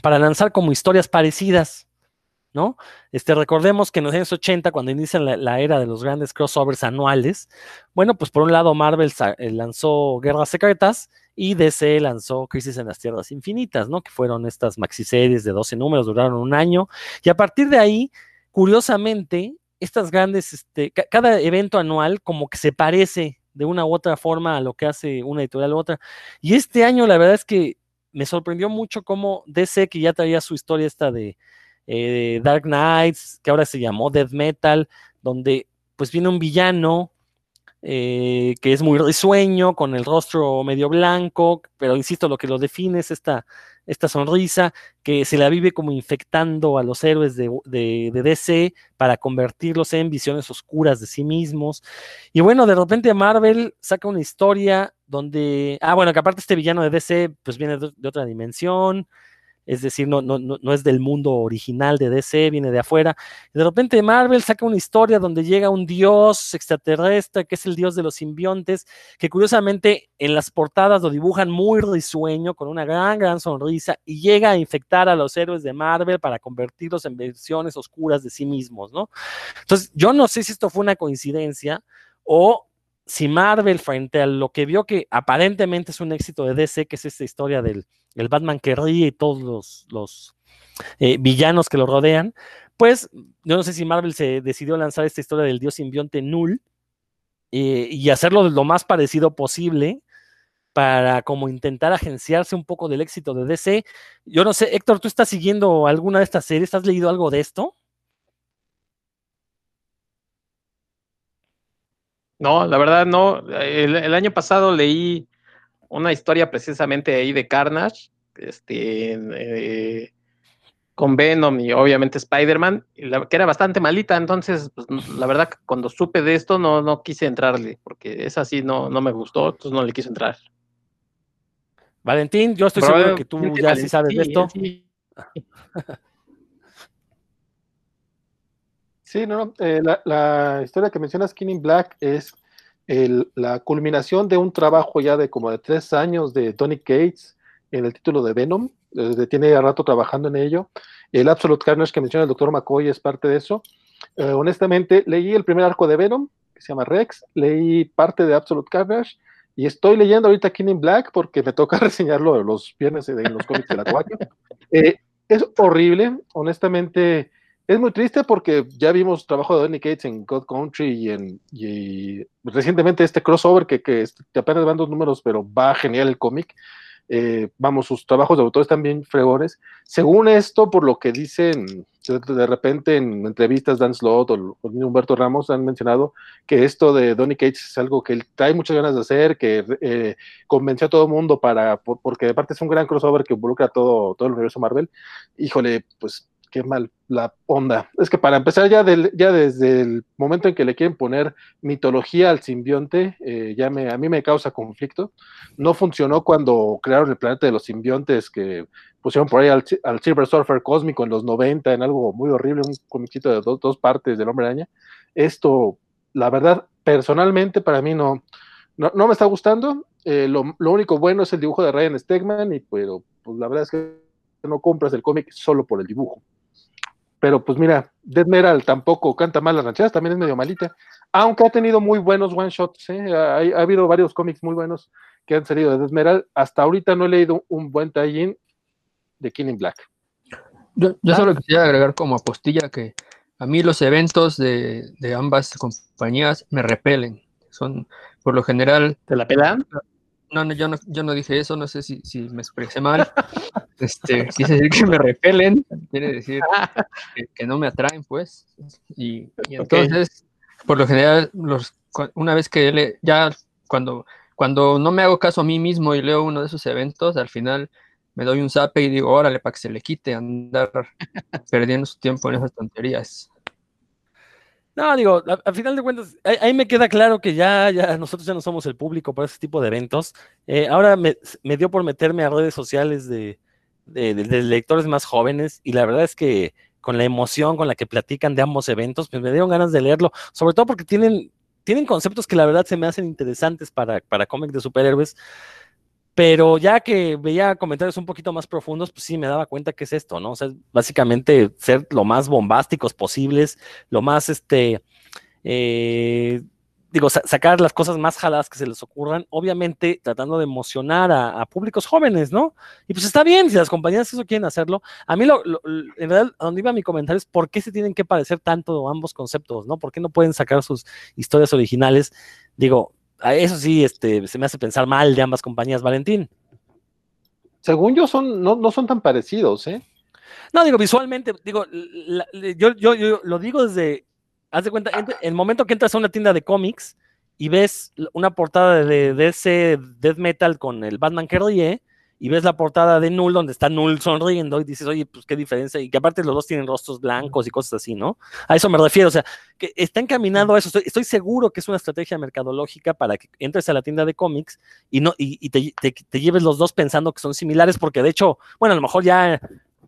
para lanzar como historias parecidas ¿no? Este, recordemos que en los años 80, cuando inicia la, la, era de los grandes crossovers anuales, bueno, pues por un lado Marvel eh, lanzó Guerras Secretas y DC lanzó Crisis en las Tierras Infinitas, ¿no? Que fueron estas maxiseries de 12 números, duraron un año, y a partir de ahí, curiosamente, estas grandes, este, cada evento anual como que se parece de una u otra forma a lo que hace una editorial u otra. Y este año, la verdad es que me sorprendió mucho cómo DC, que ya traía su historia esta de eh, Dark Knights, que ahora se llamó Death Metal, donde pues viene un villano eh, que es muy risueño, con el rostro medio blanco, pero insisto, lo que lo define es esta, esta sonrisa que se la vive como infectando a los héroes de, de, DC para convertirlos en visiones oscuras de sí mismos. Y bueno, de repente Marvel saca una historia donde, ah, bueno, que aparte este villano de DC pues viene de otra dimensión, es decir, no, es del mundo original de DC, viene de afuera. De repente Marvel saca una historia donde llega un dios extraterrestre, que es el dios de los simbiontes, que curiosamente en las portadas lo dibujan muy risueño, con una gran, gran sonrisa, y llega a infectar a los héroes de Marvel para convertirlos en versiones oscuras de sí mismos, ¿no? Entonces, yo no sé si esto fue una coincidencia o si Marvel, frente a lo que vio que aparentemente es un éxito de DC, que es esta historia del el Batman que ríe y todos los, los eh, villanos que lo rodean, pues yo no sé si Marvel se decidió lanzar esta historia del dios simbionte Null eh, y hacerlo lo más parecido posible para como intentar agenciarse un poco del éxito de DC. Yo no sé, Héctor, ¿tú estás siguiendo alguna de estas series? ¿Has leído algo de esto? No, la verdad no. El, el, año pasado leí una historia precisamente ahí de Carnage, este, eh, con Venom y obviamente Spider-Man, que era bastante malita, entonces pues, la verdad cuando supe de esto no, no quise entrarle, porque esa sí no, no me gustó, entonces no le quise entrar. Valentín, yo estoy seguro que tú ya sí sabes de esto. Sí. [LAUGHS] Sí, no, no. Eh, la, la, historia que mencionas, King in Black, es el, la culminación de un trabajo ya de como de tres años de Tony Cates en el título de Venom. Desde tiene ya rato trabajando en ello. El Absolute Carnage que menciona el doctor McCoy es parte de eso. Eh, honestamente, leí el primer arco de Venom, que se llama Rex, leí parte de Absolute Carnage, y estoy leyendo ahorita King in Black porque me toca [LAUGHS] reseñarlo los viernes en los cómics de la 4. [LAUGHS] Eh, es horrible, honestamente, es muy triste porque ya vimos trabajo de Donny Cates en God Country y, en, y recientemente este crossover que, que, apenas van dos números, pero va genial el cómic. Eh, vamos, sus trabajos de autor están bien fregones. Según esto, por lo que dicen de, repente en entrevistas Dan Slott o, Humberto Ramos han mencionado que esto de Donny Cates es algo que él trae muchas ganas de hacer, que eh, convenció a todo el mundo para, por, porque de parte es un gran crossover que involucra todo, todo el universo Marvel. Híjole, pues qué mal la onda. Es que para empezar, ya, del, ya desde el momento en que le quieren poner mitología al simbionte, eh, ya me, a mí me causa conflicto. No funcionó cuando crearon el planeta de los simbiontes, que pusieron por ahí al, Silver Surfer cósmico en los 90, en algo muy horrible, un comiquito de dos, partes del Hombre Araña. Esto, la verdad, personalmente para mí no, no, me está gustando. Eh, lo, lo, único bueno es el dibujo de Ryan Stegman, y, pero pues, la verdad es que no compras el cómic solo por el dibujo. Pero pues mira, Dead Metal tampoco canta mal las rancheras, también es medio malita. Aunque ha tenido muy buenos one shots, ¿eh? ha, ha, habido varios cómics muy buenos que han salido de Dead Metal. Hasta ahorita no he leído un buen tie de Killing Black. Yo, yo solo quisiera agregar como apostilla que a mí los eventos de, de, ambas compañías me repelen. Son, por lo general. ¿Te la pelan? No, no, yo no, yo no dije eso, no sé si, si me expresé mal. [LAUGHS] Este, quise decir que me repelen, quiere decir [LAUGHS] que, que no me atraen, pues. Y, y entonces, okay. por lo general, los, una vez que le, ya cuando, cuando no me hago caso a mí mismo y leo uno de esos eventos, al final me doy un zape y digo, órale, para que se le quite andar [LAUGHS] perdiendo su tiempo en esas tonterías. No, digo, al final de cuentas, ahí, ahí, me queda claro que ya, ya nosotros ya no somos el público para ese tipo de eventos. Eh, ahora me, me, dio por meterme a redes sociales de, de, de, de, lectores más jóvenes y la verdad es que con la emoción con la que platican de ambos eventos, pues me dieron ganas de leerlo, sobre todo porque tienen, tienen conceptos que la verdad se me hacen interesantes para, para cómics de superhéroes. Pero ya que veía comentarios un poquito más profundos, pues sí me daba cuenta que es esto, ¿no? O sea, básicamente ser lo más bombásticos posibles, lo más, este, eh, digo, sa sacar las cosas más jaladas que se les ocurran, obviamente tratando de emocionar a, a, públicos jóvenes, ¿no? Y pues está bien, si las compañías eso quieren hacerlo. A mí, lo, lo, en a donde iba mi comentario es por qué se tienen que parecer tanto ambos conceptos, ¿no? ¿Por qué no pueden sacar sus historias originales? Digo, eso sí, este, se me hace pensar mal de ambas compañías, Valentín. Según yo, son, no, no son tan parecidos, ¿eh? No, digo, visualmente, digo, la, yo, yo, yo, lo digo desde, haz de cuenta, en el momento que entras a una tienda de cómics y ves una portada de, de ese death metal con el Batman que ríe, y ves la portada de Null donde está Null sonriendo y dices, oye, pues qué diferencia, y que aparte los dos tienen rostros blancos y cosas así, ¿no? A eso me refiero, o sea, que está encaminado a eso, estoy, estoy seguro que es una estrategia mercadológica para que entres a la tienda de cómics y, no, y, y te, te, te, lleves los dos pensando que son similares, porque de hecho, bueno, a lo mejor ya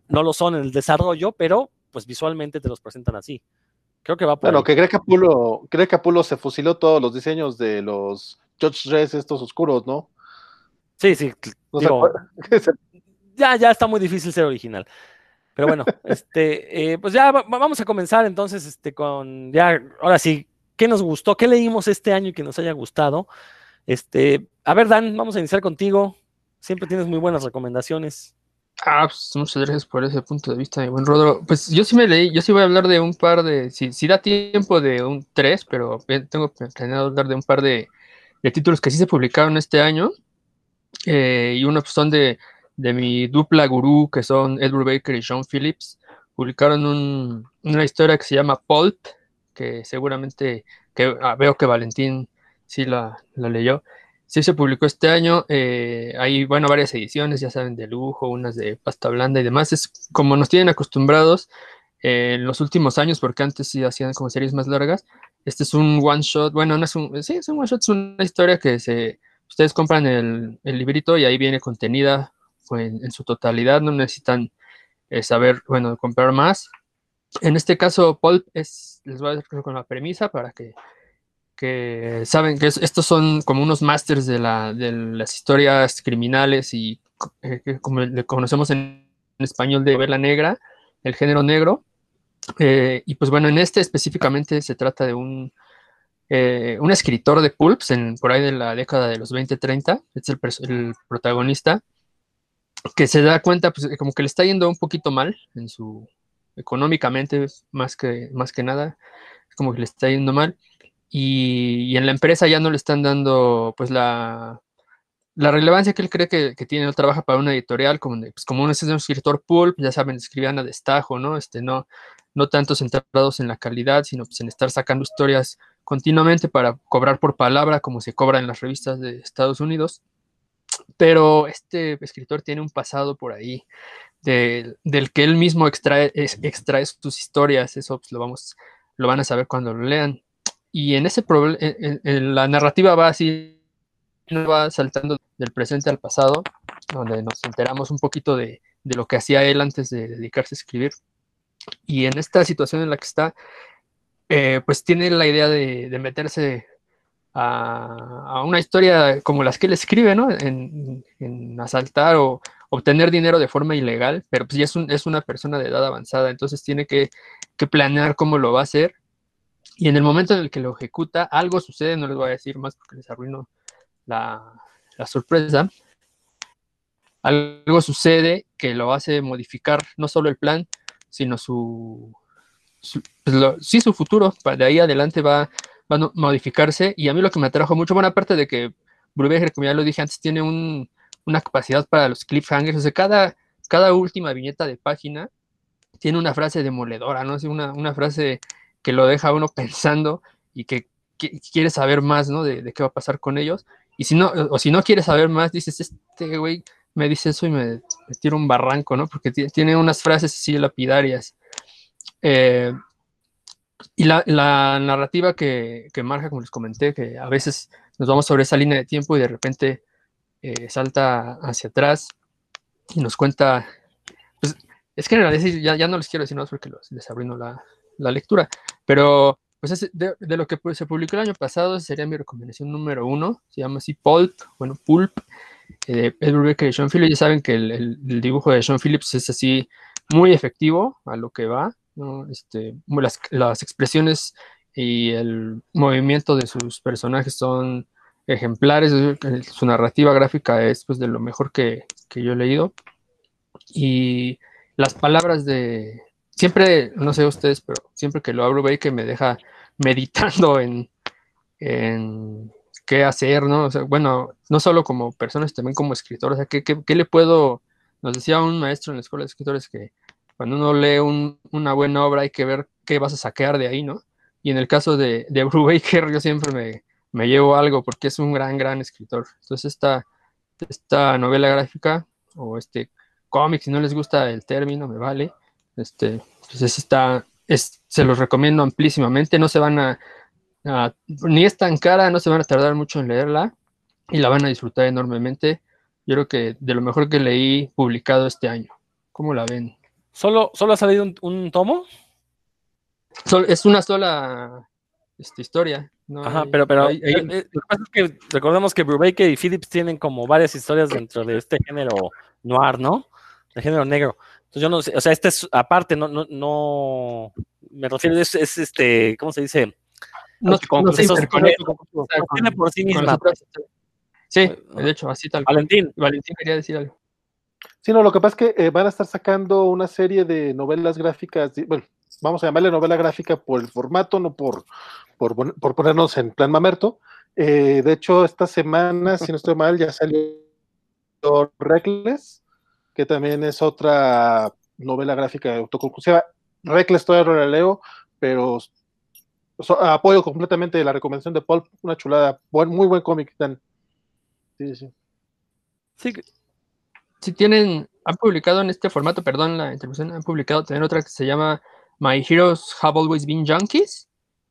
no lo son en el desarrollo, pero pues visualmente te los presentan así. Creo que va por Bueno, que Greg Capullo, Greg Capullo se fusiló todos los diseños de los George Dress estos oscuros, ¿no? Sí, sí. No digo, [LAUGHS] ya, ya está muy difícil ser original. Pero bueno, [LAUGHS] este, eh, pues ya va, vamos a comenzar entonces este, con, ya, ahora sí, ¿qué nos gustó? ¿Qué leímos este año y que nos haya gustado? Este, a ver, Dan, vamos a iniciar contigo. Siempre tienes muy buenas recomendaciones. Ah, pues muchas gracias por ese punto de vista, mi buen Rodro. Pues yo sí me leí, yo sí voy a hablar de un par de, si, da tiempo de un tres, pero tengo planeado hablar de un par de, de títulos que sí se publicaron este año. Eh, y uno pues, son de, de, mi dupla gurú, que son Edward Baker y Sean Phillips. Publicaron un, una historia que se llama Pulp, que seguramente que, ah, veo que Valentín sí la, la, leyó. Sí se publicó este año. Eh, hay, bueno, varias ediciones, ya saben, de lujo, unas de pasta blanda y demás. Es como nos tienen acostumbrados eh, en los últimos años, porque antes sí hacían como series más largas. Este es un one shot, bueno, no es un, sí, es un one shot, es una historia que se ustedes compran el, el librito y ahí viene contenida pues, en, su totalidad, no necesitan eh, saber, bueno, comprar más. En este caso, Pulp es, les voy a decir con la premisa para que, que saben que es, estos son como unos masters de, la, de las historias criminales y eh, como le conocemos en, en, español de vela negra, el género negro. Eh, y pues bueno, en este específicamente se trata de un, eh, un escritor de pulps en, por ahí de la década de los 20-30, es el, el, protagonista, que se da cuenta, pues como que le está yendo un poquito mal en su, económicamente más que, más que nada, como que le está yendo mal. Y, en la empresa ya no le están dando pues la, la relevancia que él cree que, que tiene, él trabaja para una editorial, como, pues, como un, es un escritor pulp, ya saben, escribían a destajo, ¿no? Este, no, no tanto centrados en la calidad, sino pues en estar sacando historias continuamente para cobrar por palabra, como se cobra en las revistas de Estados Unidos. Pero este escritor tiene un pasado por ahí del que él mismo extrae, extrae sus historias, eso pues, lo, vamos, lo van a saber cuando lo lean. Y en ese problema, la narrativa va así, va saltando del presente al pasado, donde nos enteramos un poquito de, de lo que hacía él antes de dedicarse a escribir. Y en esta situación en la que está, eh, pues tiene la idea de, meterse a, una historia como las que él escribe, ¿no? En, asaltar o obtener dinero de forma ilegal, pero pues ya es, es una persona de edad avanzada, entonces tiene que, planear cómo lo va a hacer. Y en el momento en el que lo ejecuta, algo sucede, no les voy a decir más porque les arruino la, la sorpresa. Algo sucede que lo hace modificar no solo el plan, sino su, pues sí, su futuro, de ahí adelante va, va, a modificarse. Y a mí lo que me atrajo mucho, buena parte de que Brubaker, como ya lo dije antes, tiene una capacidad para los cliffhangers. O sea, cada, cada última viñeta de página tiene una frase demoledora, ¿no? Una, una frase que lo deja uno [LAUGHS] pensando y que, quiere saber más, ¿no? De, qué va a pasar con ellos. Y si no, o si no quiere saber más, dices, este güey me dice eso y me, me tira un barranco, ¿no? Porque tiene unas frases así lapidarias. Eh, y la, narrativa que, marca, como les comenté, que a veces nos vamos sobre esa línea de tiempo y de repente eh, salta hacia atrás y nos cuenta, pues es que en realidad ya, no les quiero decir más porque les arruino la, la lectura, pero pues de, lo que se publicó el año pasado sería mi recomendación número uno, se llama así Pulp, bueno, Pulp, eh, Edward Becker y Sean Phillips, ya saben que el, dibujo de Sean Phillips es así muy efectivo a lo que va, este, las, expresiones y el movimiento de sus personajes son ejemplares, su narrativa gráfica es pues de lo mejor que, yo he leído. Y las palabras de, siempre, no sé ustedes, pero siempre que lo abro ve que me deja meditando en, en qué hacer, ¿no? bueno, no solo como personas, también como escritor, o sea, ¿qué, qué le puedo, nos decía un maestro en la escuela de escritores que cuando uno lee una buena obra hay que ver qué vas a sacar de ahí, ¿no? Y en el caso de, de Brubaker [LAUGHS] yo siempre me, llevo algo porque es un gran, gran escritor. Entonces esta, esta novela gráfica o este cómic, si no les gusta el término, me vale. Este, pues está, es, se los recomiendo amplísimamente. No se van a, ni es tan cara, no se van a tardar mucho en leerla y la van a disfrutar enormemente. Yo creo que de lo mejor que leí publicado este año. ¿Cómo la ven? ¿Solo, solo ha salido un, tomo? es una sola este, historia. Ajá, pero, pero eh, eh, lo que pasa es que recordemos que Brubaker y Phillips tienen como varias historias dentro de este género noir, ¿no? De género negro. Entonces yo no sé, o sea, este es aparte, no, no, no me refiero, es, es este, ¿cómo se dice? No, no se tiene por sí misma. Sí, de hecho, así tal. Valentín. Valentín quería decir algo. Sí, no, lo que pasa es que eh, van a estar sacando una serie de novelas gráficas, bueno, vamos a llamarle novela gráfica por el formato, no por, por, ponernos en plan mamerto. Eh, de hecho, esta semana, si no estoy mal, ya salió Reckless, que también es otra novela gráfica autoconclusiva. Reckless todavía no la leo, pero apoyo completamente la recomendación de Paul, una chulada, muy buen cómic, Sí, sí. Sí, si tienen, han publicado en este formato, perdón la interrupción, han publicado también otra que se llama My Heroes Have Always Been Junkies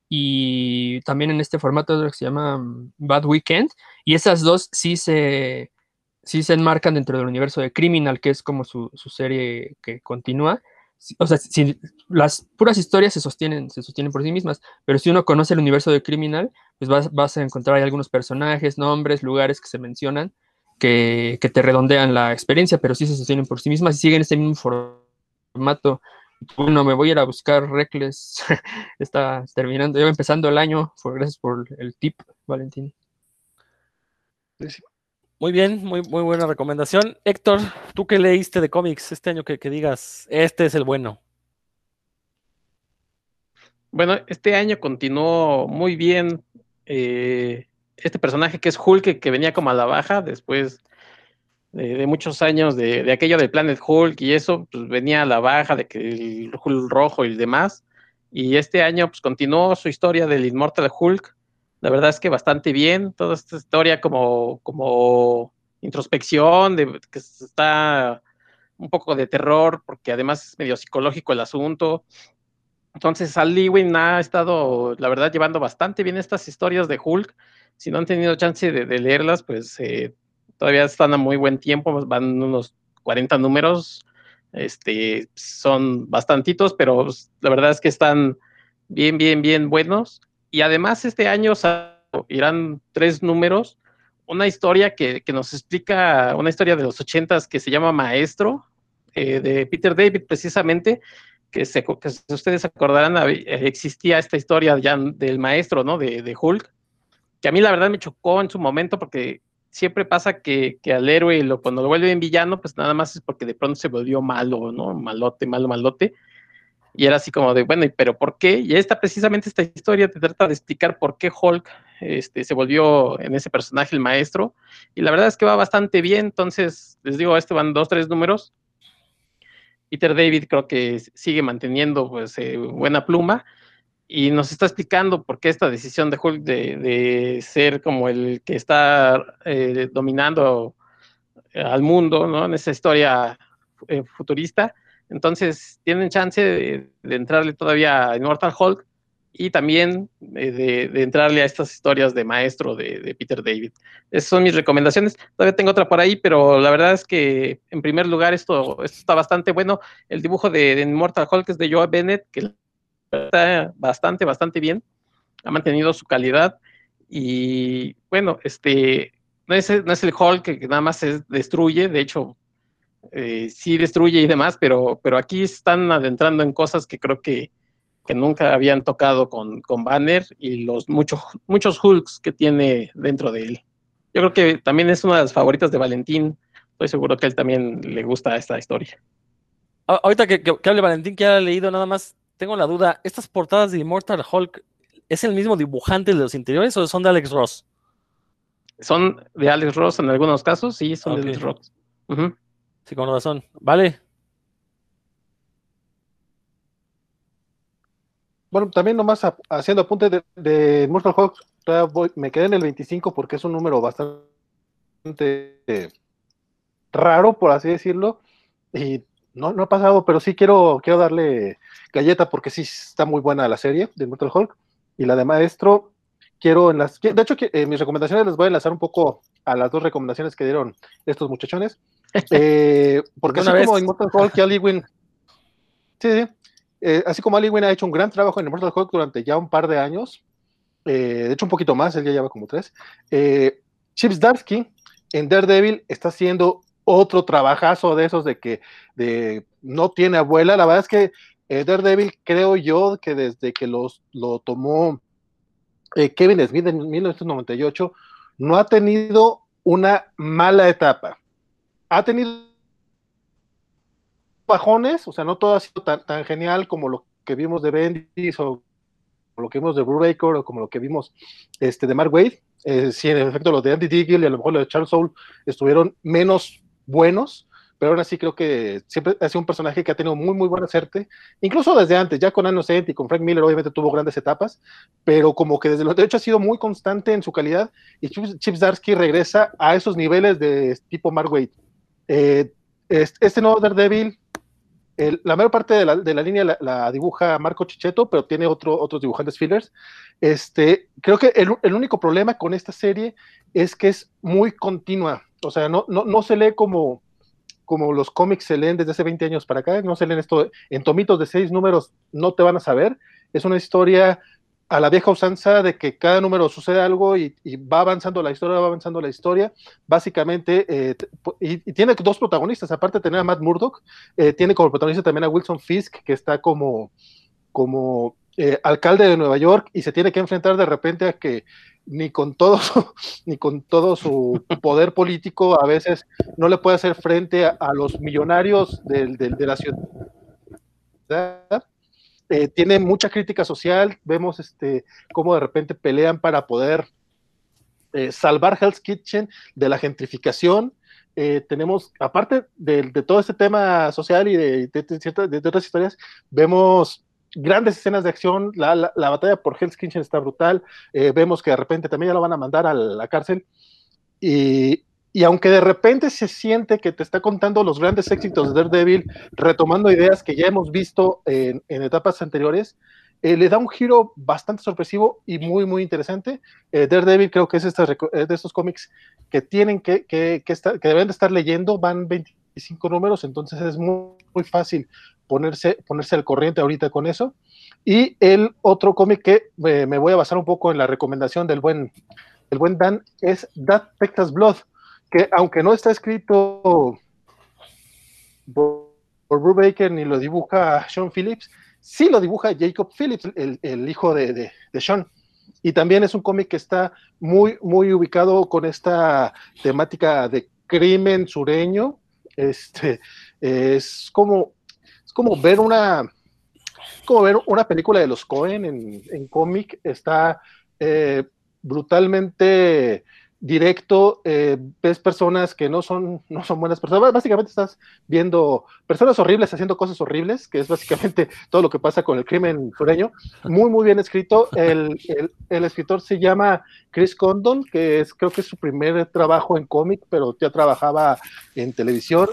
y también en este formato que se llama Bad Weekend y esas dos sí se, sí se enmarcan dentro del universo de Criminal, que es como su, serie que continúa. O sea, si las puras historias se sostienen, se sostienen por sí mismas, pero si uno conoce el universo de Criminal, pues vas, vas a encontrar algunos personajes, nombres, lugares que se mencionan que, te redondean la experiencia, pero sí se sostienen por sí mismas y siguen ese mismo formato. Bueno, me voy a ir a buscar Reckless. [LAUGHS] Está terminando, ya empezando el año. gracias por el tip, Valentín. Muy bien, muy, muy buena recomendación. Héctor, ¿tú qué leíste de cómics este año que, digas, este es el bueno? Bueno, este año continuó muy bien eh, este personaje que es Hulk, que, venía como a la baja después de, muchos años de, aquello del Planet Hulk y eso, pues venía a la baja de que el Hulk rojo y demás. Y este año, pues continuó su historia del Immortal Hulk. La verdad es que bastante bien, toda esta historia como, como introspección, de que está un poco de terror, porque además es medio psicológico el asunto. Entonces, Al Lewin ha estado, la verdad, llevando bastante bien estas historias de Hulk. Si no han tenido chance de, leerlas, pues eh, todavía están a muy buen tiempo, van unos 40 números. Este, son bastantitos, pero pues, la verdad es que están bien, bien, bien buenos. Y además, este año irán tres números una historia que, nos explica, una historia de los ochentas que se llama Maestro, eh, de Peter David precisamente, que, se, que ustedes acordarán, existía esta historia ya del maestro, ¿no? De, de, Hulk, que a mí la verdad me chocó en su momento porque siempre pasa que, que al héroe lo, cuando lo vuelven villano, pues nada más es porque de pronto se volvió malo, ¿no? Malote, malo, malote. Y era así como de, bueno, pero por qué? Y esta precisamente esta historia te trata de explicar por qué Hulk este, se volvió en ese personaje el maestro. Y la verdad es que va bastante bien. Entonces, les digo, este van dos, tres números. Peter David creo que sigue manteniendo pues eh, buena pluma y nos está explicando por qué esta decisión de Hulk de, ser como el que está eh, dominando al mundo, ¿no? En esa historia eh, futurista. Entonces, tienen chance de, de entrarle todavía a Immortal Hulk y también de, entrarle a estas historias de maestro de, Peter David. Esas son mis recomendaciones. Todavía tengo otra por ahí, pero la verdad es que en primer lugar esto, está bastante bueno. El dibujo de, Immortal Hulk es de Joe Bennett, que está bastante, bastante bien. Ha mantenido su calidad. Y bueno, este no es, no es el Hulk que nada más se destruye, de hecho, eh, sí destruye y demás, pero, pero aquí están adentrando en cosas que creo que, que nunca habían tocado con, con Banner y los muchos, muchos Hulks que tiene dentro de él. Yo creo que también es una de las favoritas de Valentín. Estoy seguro que a él también le gusta esta historia. Ahorita que, que, hable Valentín, que ha leído nada más, tengo la duda, ¿estas portadas de Immortal Hulk es el mismo dibujante de los interiores o son de Alex Ross? Son de Alex Ross en algunos casos, sí, son de Alex Ross. Sí, con razón. Vale, Bueno, también nomás haciendo apunte de, Mortal Hawk, me quedé en el 25 porque es un número bastante eh, raro, por así decirlo, y no, no ha pasado, pero sí quiero, quiero darle galleta porque sí está muy buena la serie de Mortal Hulk y la de Maestro. Quiero en las, de hecho, en mis recomendaciones les voy a enlazar un poco a las dos recomendaciones que dieron estos muchachones, eh, porque así como en Mortal Hulk y Ali sí, sí, eh, así como Ali ha hecho un gran trabajo en Mortal Kombat durante ya un par de años, eh, de hecho un poquito más, él ya lleva como tres, Chips Darsky en Daredevil está haciendo otro trabajazo de esos de que de, no tiene abuela. La verdad es que Daredevil creo yo que desde que los, lo tomó Kevin Smith en 1998, no ha tenido una mala etapa. Ha tenido bajones, o sea, no todo ha sido tan, tan genial como lo que vimos de Bendis o lo que vimos de Brubaker o como lo que vimos este, de Mark Wade. Eh, sí, en efecto, los de Andy Diggle y a lo mejor los de Charles Soule estuvieron menos buenos, pero aún así creo que siempre ha sido un personaje que ha tenido muy, muy buena suerte, incluso desde antes, ya con Innocent y con Frank Miller obviamente tuvo grandes etapas, pero como que desde los hecho ha sido muy constante en su calidad y Chips, Darsky regresa a esos niveles de tipo Mark Wade. Eh, este nuevo Daredevil la mayor parte de la, línea la, dibuja Marco Chichetto, pero tiene otro, otros dibujantes fillers. Este, creo que el, único problema con esta serie es que es muy continua. O sea, no, no, no se lee como, como los cómics se leen desde hace 20 años para acá. No se leen esto en tomitos de seis números, no te van a saber. Es una historia a la vieja usanza de que cada número sucede algo y, va avanzando la historia, va avanzando la historia. Básicamente, eh, y, tiene dos protagonistas, aparte de tener a Matt Murdock, eh, tiene como protagonista también a Wilson Fisk, que está como, como eh, alcalde de Nueva York y se tiene que enfrentar de repente a que ni con todo su, [LAUGHS] ni con todo su poder político a veces no le puede hacer frente a, los millonarios de la ciudad eh, tiene mucha crítica social, vemos este, cómo de repente pelean para poder eh, salvar Hell's Kitchen de la gentrificación. Eh, tenemos, aparte de, todo este tema social y de, de, otras historias, vemos grandes escenas de acción, la, la, batalla por Hell's Kitchen está brutal, vemos que de repente también ya lo van a mandar a la cárcel, y, y aunque de repente se siente que te está contando los grandes éxitos de Daredevil, retomando ideas que ya hemos visto en, etapas anteriores, eh, le da un giro bastante sorpresivo y muy, muy interesante. Eh, Daredevil creo que es de estos cómics que tienen que, que, que, deben de estar leyendo, van 25 números, entonces es muy, muy fácil ponerse, ponerse al corriente ahorita con eso. Y el otro cómic que eh, me voy a basar un poco en la recomendación del buen, del buen Dan es That Texas Blood que aunque no está escrito por, por Baker ni lo dibuja Sean Phillips, sí lo dibuja Jacob Phillips, el, hijo de, Sean. Y también es un cómic que está muy, muy ubicado con esta temática de crimen sureño. Este, es como, es como ver una, como ver una película de los Cohen en, cómic. Está eh, brutalmente directo, eh, ves personas que no son, no son buenas personas. Básicamente estás viendo personas horribles haciendo cosas horribles, que es básicamente [LAUGHS] todo lo que pasa con el crimen sureño. Muy, muy bien escrito. El, el, escritor se llama Chris Condon, que es, creo que es su primer trabajo en cómic, pero ya trabajaba en televisión.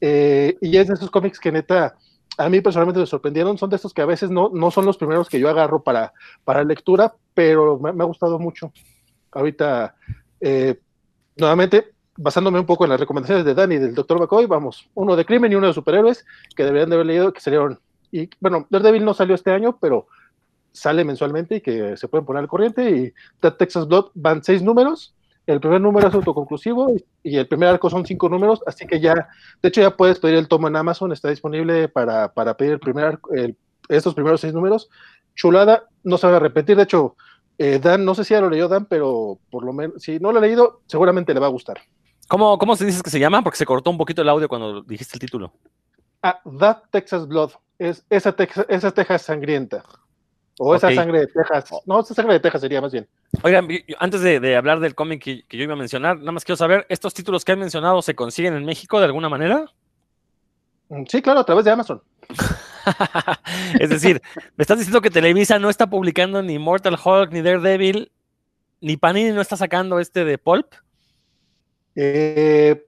Eh, y es de esos cómics que neta, a mí personalmente me sorprendieron. Son de estos que a veces no, no son los primeros que yo agarro para, para lectura, pero me, me ha gustado mucho. Ahorita eh, nuevamente, basándome un poco en las recomendaciones de Dani y del Dr. McCoy, vamos, uno de crimen y uno de superhéroes que deberían de haber leído, que salieron. Y bueno, Daredevil no salió este año, pero sale mensualmente y que se pueden poner al corriente. Y Texas Blood van seis números. El primer número es autoconclusivo y el primer arco son cinco números, así que ya, de hecho, ya puedes pedir el tomo en Amazon, está disponible para, para pedir el primer estos primeros seis números. Chulada, no se va a repetir, de hecho, eh, Dan, no sé si ya lo leyó Dan, pero por lo menos, si no lo ha leído, seguramente le va a gustar. ¿Cómo, ¿Cómo se dice que se llama? Porque se cortó un poquito el audio cuando dijiste el título. Ah, That Texas Blood. Es esa, esa Texas sangrienta. O esa sangre de Texas. Oh. No, esa sangre de Texas sería más bien. Oigan, antes de, hablar del cómic que, yo iba a mencionar, nada más quiero saber, ¿estos títulos que han mencionado se consiguen en México de alguna manera? Mm, sí, claro, a través de Amazon. [LAUGHS] [LAUGHS] es decir, me estás diciendo que Televisa no está publicando ni Mortal Hulk, ni Daredevil, ni Panini no está sacando este de Pulp. Eh,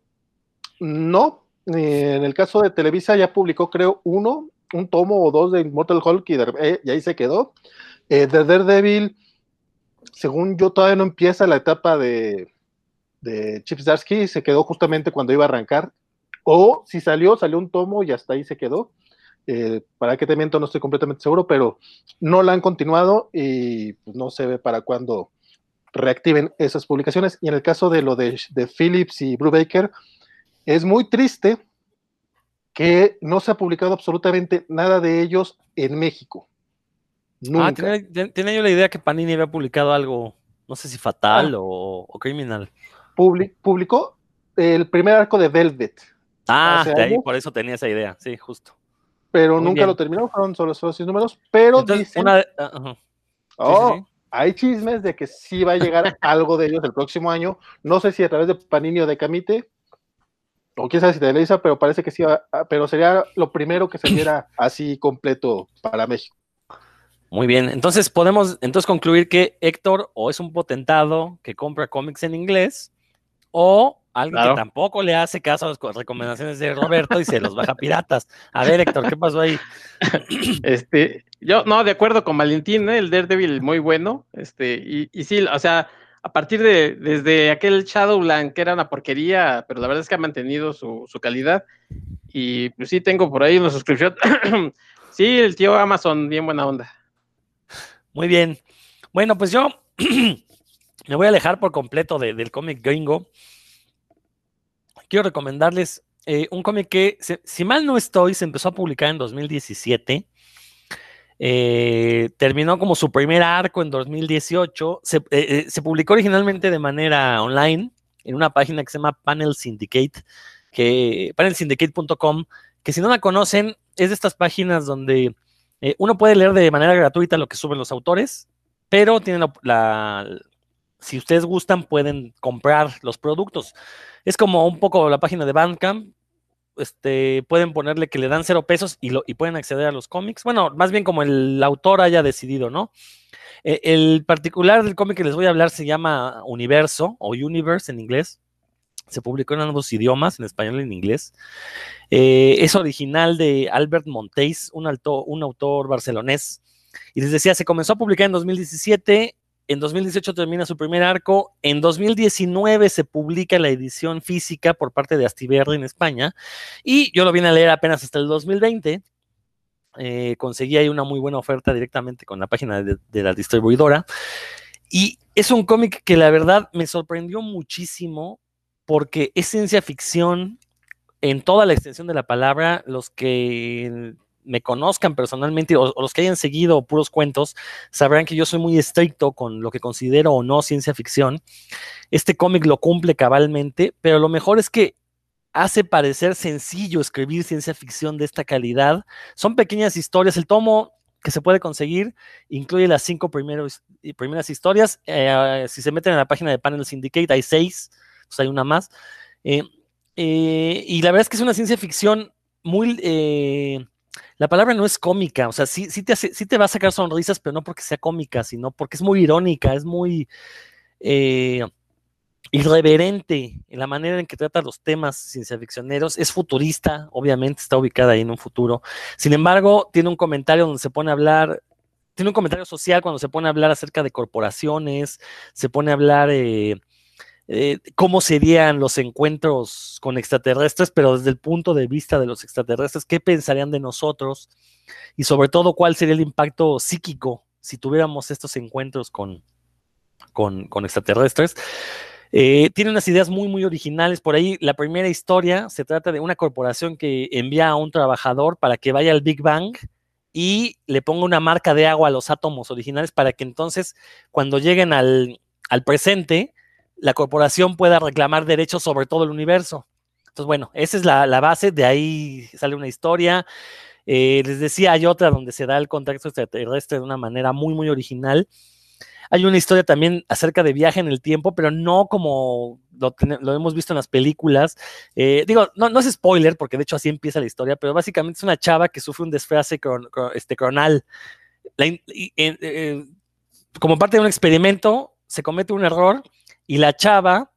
no, en el caso de Televisa ya publicó, creo, uno, un tomo o dos de Mortal Hulk y, eh, ahí se quedó. Eh, de Daredevil, según yo, todavía no empieza la etapa de, de Chip Zdarsky, se quedó justamente cuando iba a arrancar. O si salió, salió un tomo y hasta ahí se quedó. Eh, para qué te miento, no estoy completamente seguro, pero no la han continuado y pues, no se ve para cuándo reactiven esas publicaciones. Y en el caso de lo de, Philips y Brubaker, es muy triste que no se ha publicado absolutamente nada de ellos en México. Ah, tenía, yo la idea que Panini había publicado algo, no sé si fatal ah. o, criminal. publicó el primer arco de Velvet. Ah, de ahí, por eso tenía esa idea, sí, justo pero nunca lo terminó, fueron solo, solo seis números, pero dicen, ah, oh, hay chismes de que sí va a llegar [LAUGHS] algo de ellos el próximo año, no sé si a través de Panini o de Camite, o quién sabe si de Televisa, pero parece que sí, pero sería lo primero que se viera [CLEARS THROAT] así completo para México. Muy bien, entonces podemos entonces concluir que Héctor o es un potentado que compra cómics en inglés o Alguien que tampoco le hace caso a las recomendaciones de Roberto y se los baja [LAUGHS] piratas. A ver, Héctor, ¿qué pasó ahí? [COUGHS] Este, yo, no, de acuerdo con Valentín, ¿eh? el Daredevil muy bueno. Este, y, y sí, o sea, a partir de, desde aquel Shadowland que era una porquería, pero la verdad es que ha mantenido su, su calidad. Y pues sí, tengo por ahí una suscripción. [COUGHS] sí, el tío Amazon, bien buena onda. Muy bien. Bueno, pues yo [COUGHS] me voy a alejar por completo del cómic gringo quiero recomendarles eh, un cómic que, si mal no estoy, se empezó a publicar en 2017. Eh, terminó como su primer arco en 2018. Eh, se, publicó originalmente de manera online en una página que se llama Panel Syndicate, que panelsyndicate.com, que si no la conocen, es de estas páginas donde Eh, uno puede leer de manera gratuita lo que suben los autores, pero tienen la, si ustedes gustan, pueden comprar los productos. Es como un poco la página de Bandcamp. Este, pueden ponerle que le dan cero pesos y, lo, y pueden acceder a los cómics. Bueno, más bien como el autor haya decidido, ¿no? Eh, el particular del cómic que les voy a hablar se llama Universo o Universe en inglés. Se publicó en ambos idiomas, en español y en inglés. Eh, es original de Albert Monteis, un, alto, un autor barcelonés. Y les decía, se comenzó a publicar en 2017 en 2018 termina su primer arco. En 2019 se publica la edición física por parte de Astiberri en España. Y yo lo vine a leer apenas hasta el 2020. Eh, conseguí ahí una muy buena oferta directamente con la página de, de la distribuidora. Y es un cómic que la verdad me sorprendió muchísimo porque es ciencia ficción en toda la extensión de la palabra. Los que me conozcan personalmente o, los que hayan seguido puros cuentos sabrán que yo soy muy estricto con lo que considero o no ciencia ficción. Este cómic lo cumple cabalmente, pero lo mejor es que hace parecer sencillo escribir ciencia ficción de esta calidad. Son pequeñas historias. El tomo que se puede conseguir incluye las cinco primeros, primeras historias. Eh, si se meten en la página de Panel Syndicate, hay seis, pues hay una más. Eh, eh, y la verdad es que es una ciencia ficción muy eh, la palabra no es cómica, o sea, sí, te va a sacar sonrisas, pero no porque sea cómica, sino porque es muy irónica, es muy eh, irreverente en la manera en que trata los temas cienciaficcioneros, es futurista, obviamente está ubicada ahí en un futuro, sin embargo, tiene un comentario donde se pone a hablar, tiene un comentario social cuando se pone a hablar acerca de corporaciones, se pone a hablar... Eh, eh, cómo serían los encuentros con extraterrestres, pero desde el punto de vista de los extraterrestres, qué pensarían de nosotros y sobre todo cuál sería el impacto psíquico si tuviéramos estos encuentros con, con, extraterrestres. Eh, tiene unas ideas muy, muy originales. Por ahí, la primera historia se trata de una corporación que envía a un trabajador para que vaya al Big Bang y le ponga una marca de agua a los átomos originales para que entonces, cuando lleguen al, al presente, la corporación pueda reclamar derechos sobre todo el universo. Entonces, bueno, esa es la, la base, de ahí sale una historia. Eh, les decía, hay otra donde se da el contexto extraterrestre de una manera muy, muy original. Hay una historia también acerca de viaje en el tiempo, pero no como lo, lo hemos visto en las películas. Eh, digo, no, no, es spoiler, porque de hecho así empieza la historia, pero básicamente es una chava que sufre un desfase este, cronal. Eh, como parte de un experimento, se comete un error y la chava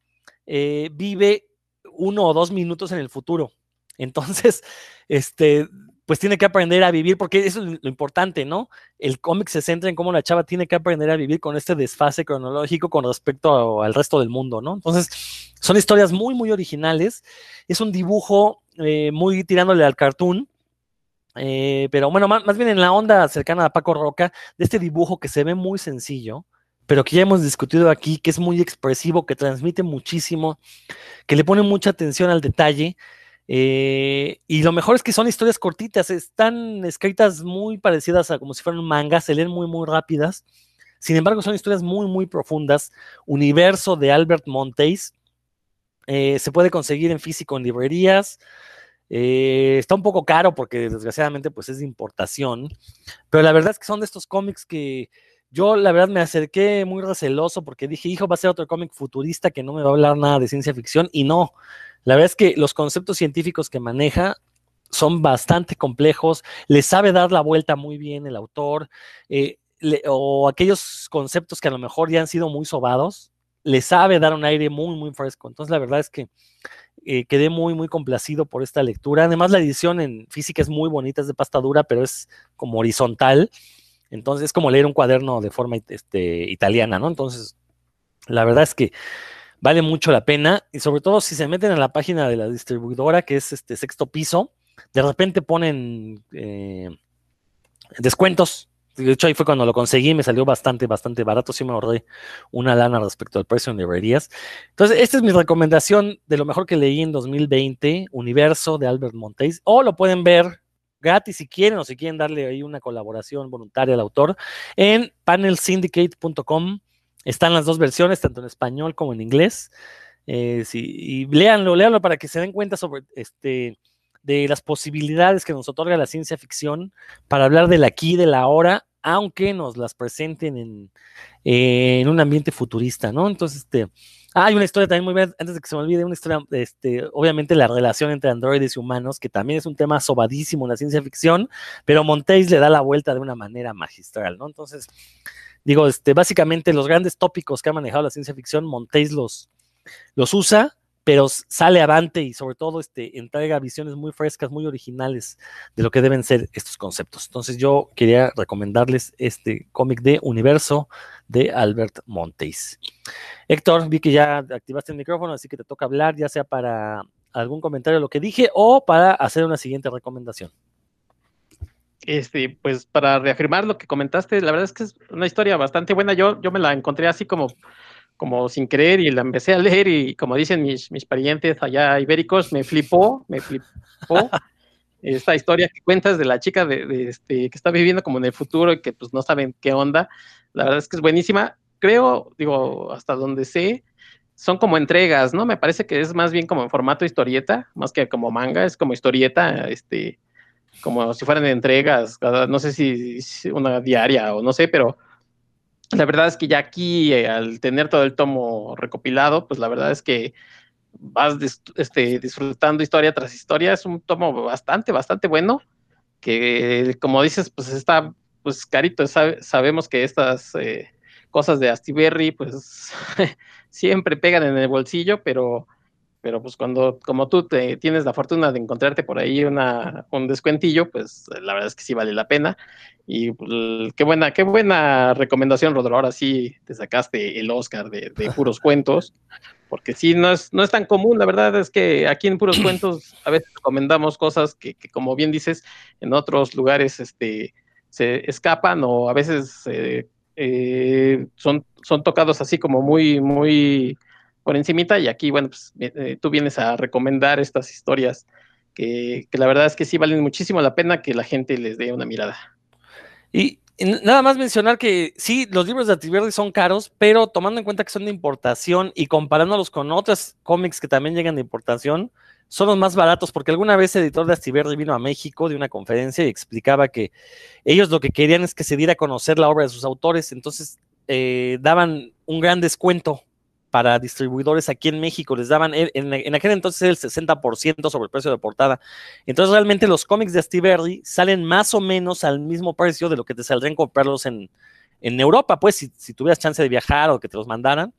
eh, vive uno o dos minutos en el futuro. Entonces, [LAUGHS] este, pues tiene que aprender a vivir, porque eso es lo importante, ¿no? El cómic se centra en cómo la chava tiene que aprender a vivir con este desfase cronológico con respecto al resto del mundo, ¿no? Entonces, son historias muy, muy originales. Es un dibujo eh, muy tirándole al cartoon. Eh, pero bueno, más, más, bien en la onda cercana a Paco Roca, de este dibujo que se ve muy sencillo, pero que ya hemos discutido aquí, que es muy expresivo, que transmite muchísimo, que le pone mucha atención al detalle. Eh, y lo mejor es que son historias cortitas, están escritas muy parecidas a como si fueran mangas, se leen muy, muy rápidas. Sin embargo, son historias muy, muy profundas. Universo de Albert Montes. Eh, se puede conseguir en físico en librerías. Eh, está un poco caro porque desgraciadamente pues es de importación. Pero la verdad es que son de estos cómics que, yo la verdad me acerqué muy receloso porque dije, hijo, va a ser otro cómic futurista que no me va a hablar nada de ciencia ficción y no. La verdad es que los conceptos científicos que maneja son bastante complejos, le sabe dar la vuelta muy bien el autor, eh, o aquellos conceptos que a lo mejor ya han sido muy sobados, le sabe dar un aire muy, muy fresco. Entonces la verdad es que eh, quedé muy, muy complacido por esta lectura. Además la edición en física es muy bonita, es de pasta dura, pero es como horizontal. Entonces es como leer un cuaderno de forma este, italiana, ¿no? Entonces, la verdad es que vale mucho la pena y sobre todo si se meten a la página de la distribuidora, que es este sexto piso, de repente ponen eh, descuentos. De hecho, ahí fue cuando lo conseguí, me salió bastante, bastante barato. Sí me ahorré una lana respecto al precio en librerías. Entonces, esta es mi recomendación de lo mejor que leí en 2020, Universo de Albert Montes. O lo pueden ver gratis si quieren o si quieren darle ahí una colaboración voluntaria al autor. En panelsyndicate.com están las dos versiones, tanto en español como en inglés. Eh, y léanlo, léanlo para que se den cuenta sobre este de las posibilidades que nos otorga la ciencia ficción para hablar del aquí, de la ahora, aunque nos las presenten en, en un ambiente futurista, ¿no? Entonces, este, hay una historia también muy bien, antes de que se me olvide, una historia, este, obviamente la relación entre androides y humanos, que también es un tema sobadísimo en la ciencia ficción, pero Montéis le da la vuelta de una manera magistral, ¿no? Entonces, digo, este, básicamente los grandes tópicos que ha manejado la ciencia ficción, Montéis los, los usa pero sale avante y sobre todo este, entrega visiones muy frescas, muy originales de lo que deben ser estos conceptos. Entonces yo quería recomendarles este cómic de Universo de Albert Montes. Héctor, vi que ya activaste el micrófono, así que te toca hablar, ya sea para algún comentario de lo que dije o para hacer una siguiente recomendación. Este, pues para reafirmar lo que comentaste, la verdad es que es una historia bastante buena. Yo, yo me la encontré así como como sin creer y la empecé a leer y como dicen mis, mis parientes allá ibéricos, me flipó, me flipó [LAUGHS] esta historia que cuentas de la chica de, este, que está viviendo como en el futuro y que pues no saben qué onda. La verdad es que es buenísima. Creo, digo, hasta donde sé, son como entregas, ¿no? Me parece que es más bien como en formato historieta, más que como manga, es como historieta, este, como si fueran entregas, no sé si una diaria o no sé, pero la verdad es que ya aquí, eh, al tener todo el tomo recopilado, pues la verdad es que vas este, disfrutando historia tras historia. Es un tomo bastante, bastante bueno, que como dices, pues está pues carito. sabemos que estas eh, cosas de Astiberri, pues [LAUGHS] siempre pegan en el bolsillo, pero pero pues cuando, como tú te, tienes la fortuna de encontrarte por ahí una, un descuentillo, pues la verdad es que sí vale la pena. Y pues, qué buena, qué buena recomendación, Rodro. Ahora sí te sacaste el Oscar de, [LAUGHS] puros cuentos, porque sí, no es, no es tan común. La verdad es que aquí en puros cuentos a veces recomendamos cosas que, como bien dices, en otros lugares este, se escapan o a veces eh, eh, son, son tocados así como muy, muy por encimita y aquí, bueno, pues eh, tú vienes a recomendar estas historias que, la verdad es que sí valen muchísimo la pena que la gente les dé una mirada. Y, nada más mencionar que sí, los libros de Ativerdi son caros, pero tomando en cuenta que son de importación y comparándolos con otros cómics que también llegan de importación, son los más baratos, porque alguna vez el editor de Astiberri vino a México de una conferencia y explicaba que ellos lo que querían es que se diera a conocer la obra de sus autores, entonces eh, daban un gran descuento para distribuidores aquí en México. Les daban, en, aquel entonces el 60% sobre el precio de portada. Entonces realmente los cómics de Steve salen más o menos al mismo precio de lo que te saldrían comprarlos en, en Europa. Pues si, si, tuvieras chance de viajar o que te los mandaran,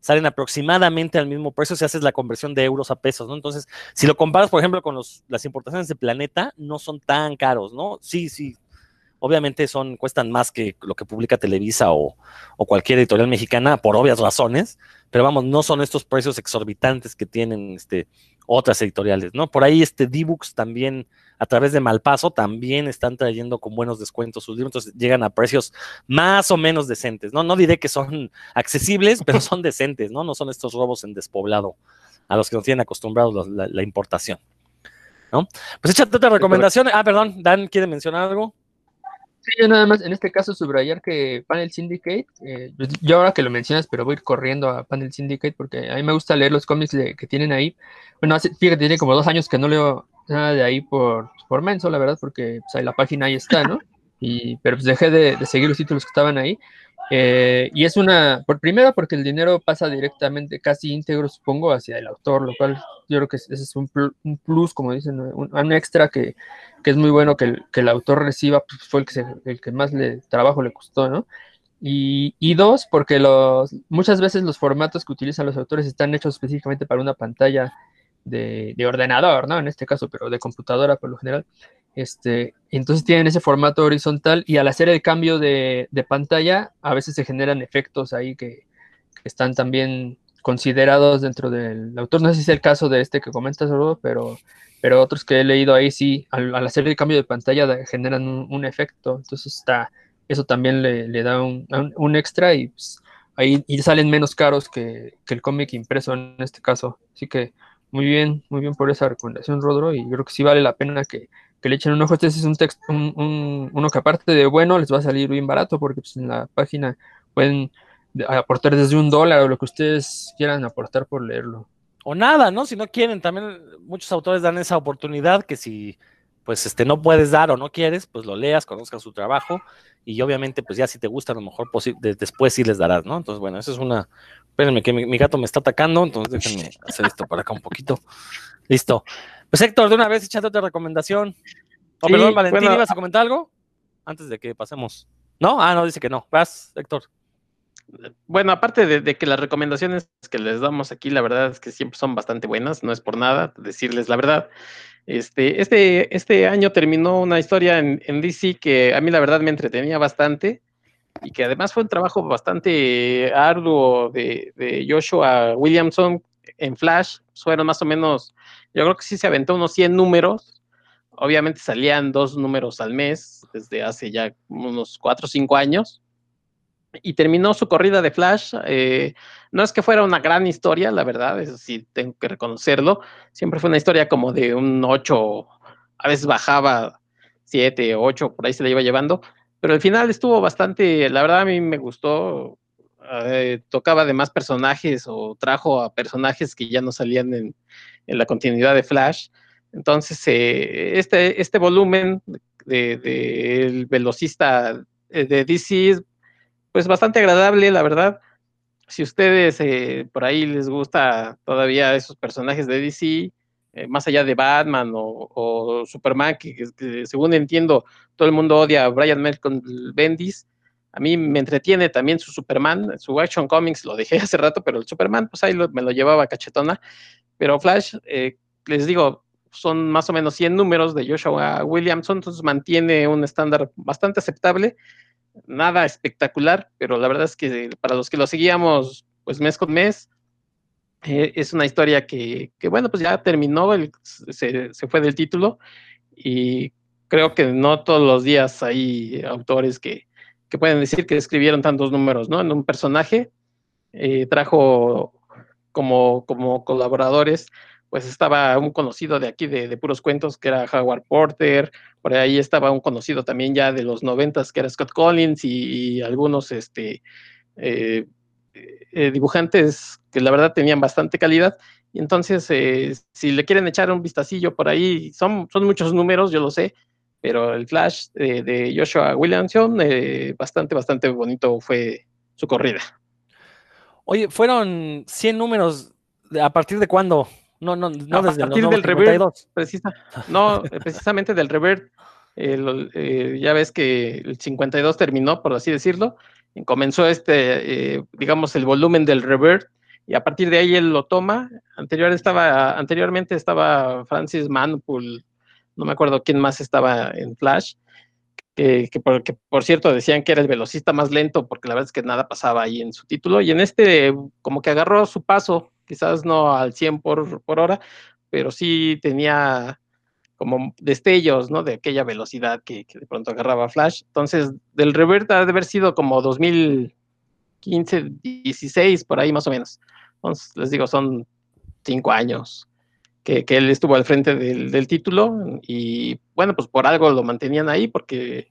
salen aproximadamente al mismo precio si haces la conversión de euros a pesos, ¿no? Entonces, si lo comparas, por ejemplo, con los, las importaciones de Planeta, no son tan caros, ¿no? Sí, sí, obviamente son, cuestan más que lo que publica Televisa o, o, cualquier editorial mexicana por obvias razones, pero vamos, no son estos precios exorbitantes que tienen este, otras editoriales, ¿no? Por ahí este D-Books también, a través de Malpaso, también están trayendo con buenos descuentos sus libros, entonces llegan a precios más o menos decentes, ¿no? No diré que son [LAUGHS] accesibles, pero [LAUGHS] son decentes, ¿no? No son estos robos en despoblado a los que nos tienen acostumbrados la, la importación, ¿no? Pues échate otra recomendación. Ah, perdón, Dan quiere mencionar algo. Sí, yo nada más en este caso subrayar que Panel Syndicate, eh, pues, yo ahora que lo mencionas, pero voy corriendo a Panel Syndicate porque a mí me gusta leer los cómics que tienen ahí. Bueno, fíjate, tiene como dos años que no leo nada de ahí por, por menso, la verdad, porque pues, la página ahí está, ¿no? Pero pues dejé de, seguir los títulos que estaban ahí. Eh, y es una, por primero porque el dinero pasa directamente, casi íntegro, supongo, hacia el autor, lo cual yo creo que ese es un, plus, como dicen, un, extra que, que, es muy bueno que el, que el autor reciba, pues fue el que, el que más le, trabajo le costó, ¿no? Y, y, dos, porque los, muchas veces los formatos que utilizan los autores están hechos específicamente para una pantalla de, de ordenador, ¿no? En este caso, pero de computadora por lo general. Este, entonces tienen ese formato horizontal y al hacer el cambio de, pantalla, a veces se generan efectos ahí que, están también considerados dentro del autor. No sé si es el caso de este que comentas, pero, pero otros que he leído ahí sí, al, hacer el cambio de pantalla generan un, efecto. Entonces está, eso también le, da un, extra y pues, ahí y salen menos caros que, que el cómic impreso en este caso. Así que muy bien, muy bien por esa recomendación, Rodro, y creo que sí vale la pena que, que le echen un ojo. Este es un texto, un, uno que aparte de bueno, les va a salir bien barato porque pues, en la página pueden aportar desde un dólar o lo que ustedes quieran aportar por leerlo. o nada, ¿no? Si no quieren, también muchos autores dan esa oportunidad que si pues este no puedes dar o no quieres, pues lo leas, conozcas su trabajo y obviamente pues ya si te gusta a lo mejor después sí les darás, ¿no? Entonces bueno, eso es una, espérenme que mi, gato me está atacando, entonces déjenme hacer esto por acá un poquito. Listo. Pues Héctor, de una vez échate otra recomendación. Oh, perdón, Valentín, ¿ibas a comentar algo? Antes de que pasemos. ¿No? Ah, no, dice que no. Vas, Héctor. Bueno, aparte de, que las recomendaciones que les damos aquí, la verdad es que siempre son bastante buenas, no es por nada decirles la verdad. Este, este, este año terminó una historia en, DC que a mí la verdad me entretenía bastante y que además fue un trabajo bastante arduo de, de Joshua Williamson en Flash. Fueron más o menos, yo creo que sí se aventó unos 100 números. Obviamente salían dos números al mes desde hace ya unos 4 o 5 años y terminó su corrida de Flash. Eh, no es que fuera una gran historia, la verdad, eso sí tengo que reconocerlo. Siempre fue una historia como de un 8, a veces bajaba 7, 8, por ahí se la iba llevando. Pero al final estuvo bastante, la verdad a mí me gustó. Eh, tocaba de más personajes o trajo a personajes que ya no salían en, la continuidad de Flash. Entonces, eh, este, este volumen del de, velocista de DC pues bastante agradable, la verdad. Si ustedes eh, por ahí les gusta todavía esos personajes de DC, eh, más allá de Batman o, Superman, que, según entiendo todo el mundo odia a Brian Malcolm Bendis, a mí me entretiene también su Superman, su Action Comics lo dejé [LAUGHS] hace rato, pero el Superman, pues ahí me lo llevaba cachetona. Pero Flash, eh, les digo, son más o menos 100 números de Joshua Williamson, entonces mantiene un estándar bastante aceptable nada espectacular, pero la verdad es que para los que lo seguíamos pues mes con mes, eh, es una historia que, bueno, pues ya terminó, se, fue del título y creo que no todos los días hay autores que, pueden decir que escribieron tantos números, ¿no? En un personaje eh, trajo como, como colaboradores pues estaba un conocido de aquí de, puros cuentos que era Howard Porter, por ahí estaba un conocido también ya de los noventas que era Scott Collins y, algunos este, eh, eh, dibujantes que la verdad tenían bastante calidad. Y entonces, si le quieren echar un vistacillo por ahí, son, son muchos números, yo lo sé, pero el Flash de Joshua Williamson, bastante, bastante bonito fue su corrida. Oye, fueron 100 números, ¿a partir de cuándo? No, no, no desde a partir del revert, precisa, no, precisamente del revert. Eh, ya ves que el 52 terminó, por así decirlo, y comenzó este, eh, digamos, el volumen del revert, y a partir de ahí él lo toma. Anterior estaba, anteriormente estaba Francis Manpool, no me acuerdo quién más estaba en Flash, que, que, por, por, cierto decían que era el velocista más lento, porque la verdad es que nada pasaba ahí en su título, y en este como que agarró su paso quizás no al 100 por, hora, pero sí tenía como destellos, ¿no? De aquella velocidad que, de pronto agarraba Flash. Entonces, del revert ha de haber sido como 2015, 16, por ahí más o menos. Entonces, les digo, son cinco años que, él estuvo al frente del, título y bueno, pues por algo lo mantenían ahí porque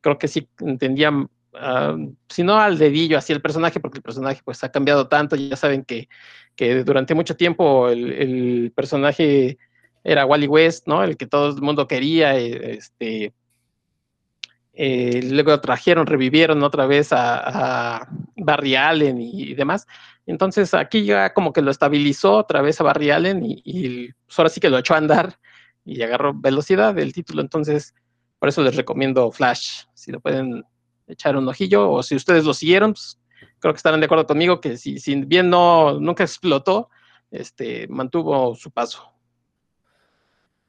creo que sí entendían, uh, si no al dedillo, así el personaje, porque el personaje pues ha cambiado tanto, ya saben que que durante mucho tiempo el, personaje era Wally West, ¿no? El que todo el mundo quería, eh, este, eh, luego trajeron, revivieron otra vez a, Barry Allen y, demás. Entonces aquí ya como que lo estabilizó otra vez a Barry Allen y, pues, ahora sí que lo echó a andar y agarró velocidad del título. Entonces, por eso les recomiendo Flash, si lo pueden echar un ojillo o si ustedes lo siguieron, pues creo que estarán de acuerdo conmigo que si, bien no nunca explotó, este, mantuvo su paso.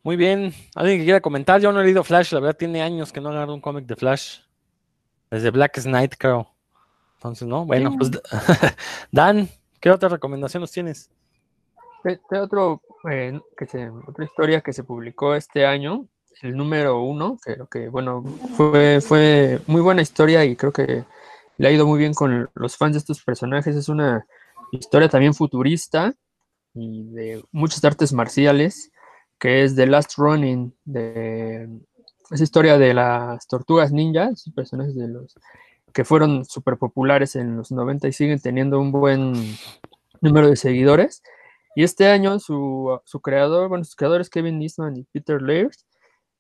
Muy bien. ¿Alguien que quiera comentar? Yo no he leído Flash, la verdad tiene años que no he agarrado un cómic de Flash. Desde Black Knight, creo. Entonces, ¿no? Bueno, pues [LAUGHS] Dan, ¿qué otra recomendación nos tienes? Este otro, eh, que se, otra historia que se publicó este año, el número uno, que, que bueno, fue, fue muy buena historia y creo que le ha ido muy bien con los fans de estos personajes. Es una historia también futurista y de muchas artes marciales, que es The Last Running, de esa historia de las tortugas ninjas, personajes de los que fueron súper populares en los 90 y siguen teniendo un buen número de seguidores. Y este año su, su creador, bueno, sus creadores Kevin Eastman y Peter Laird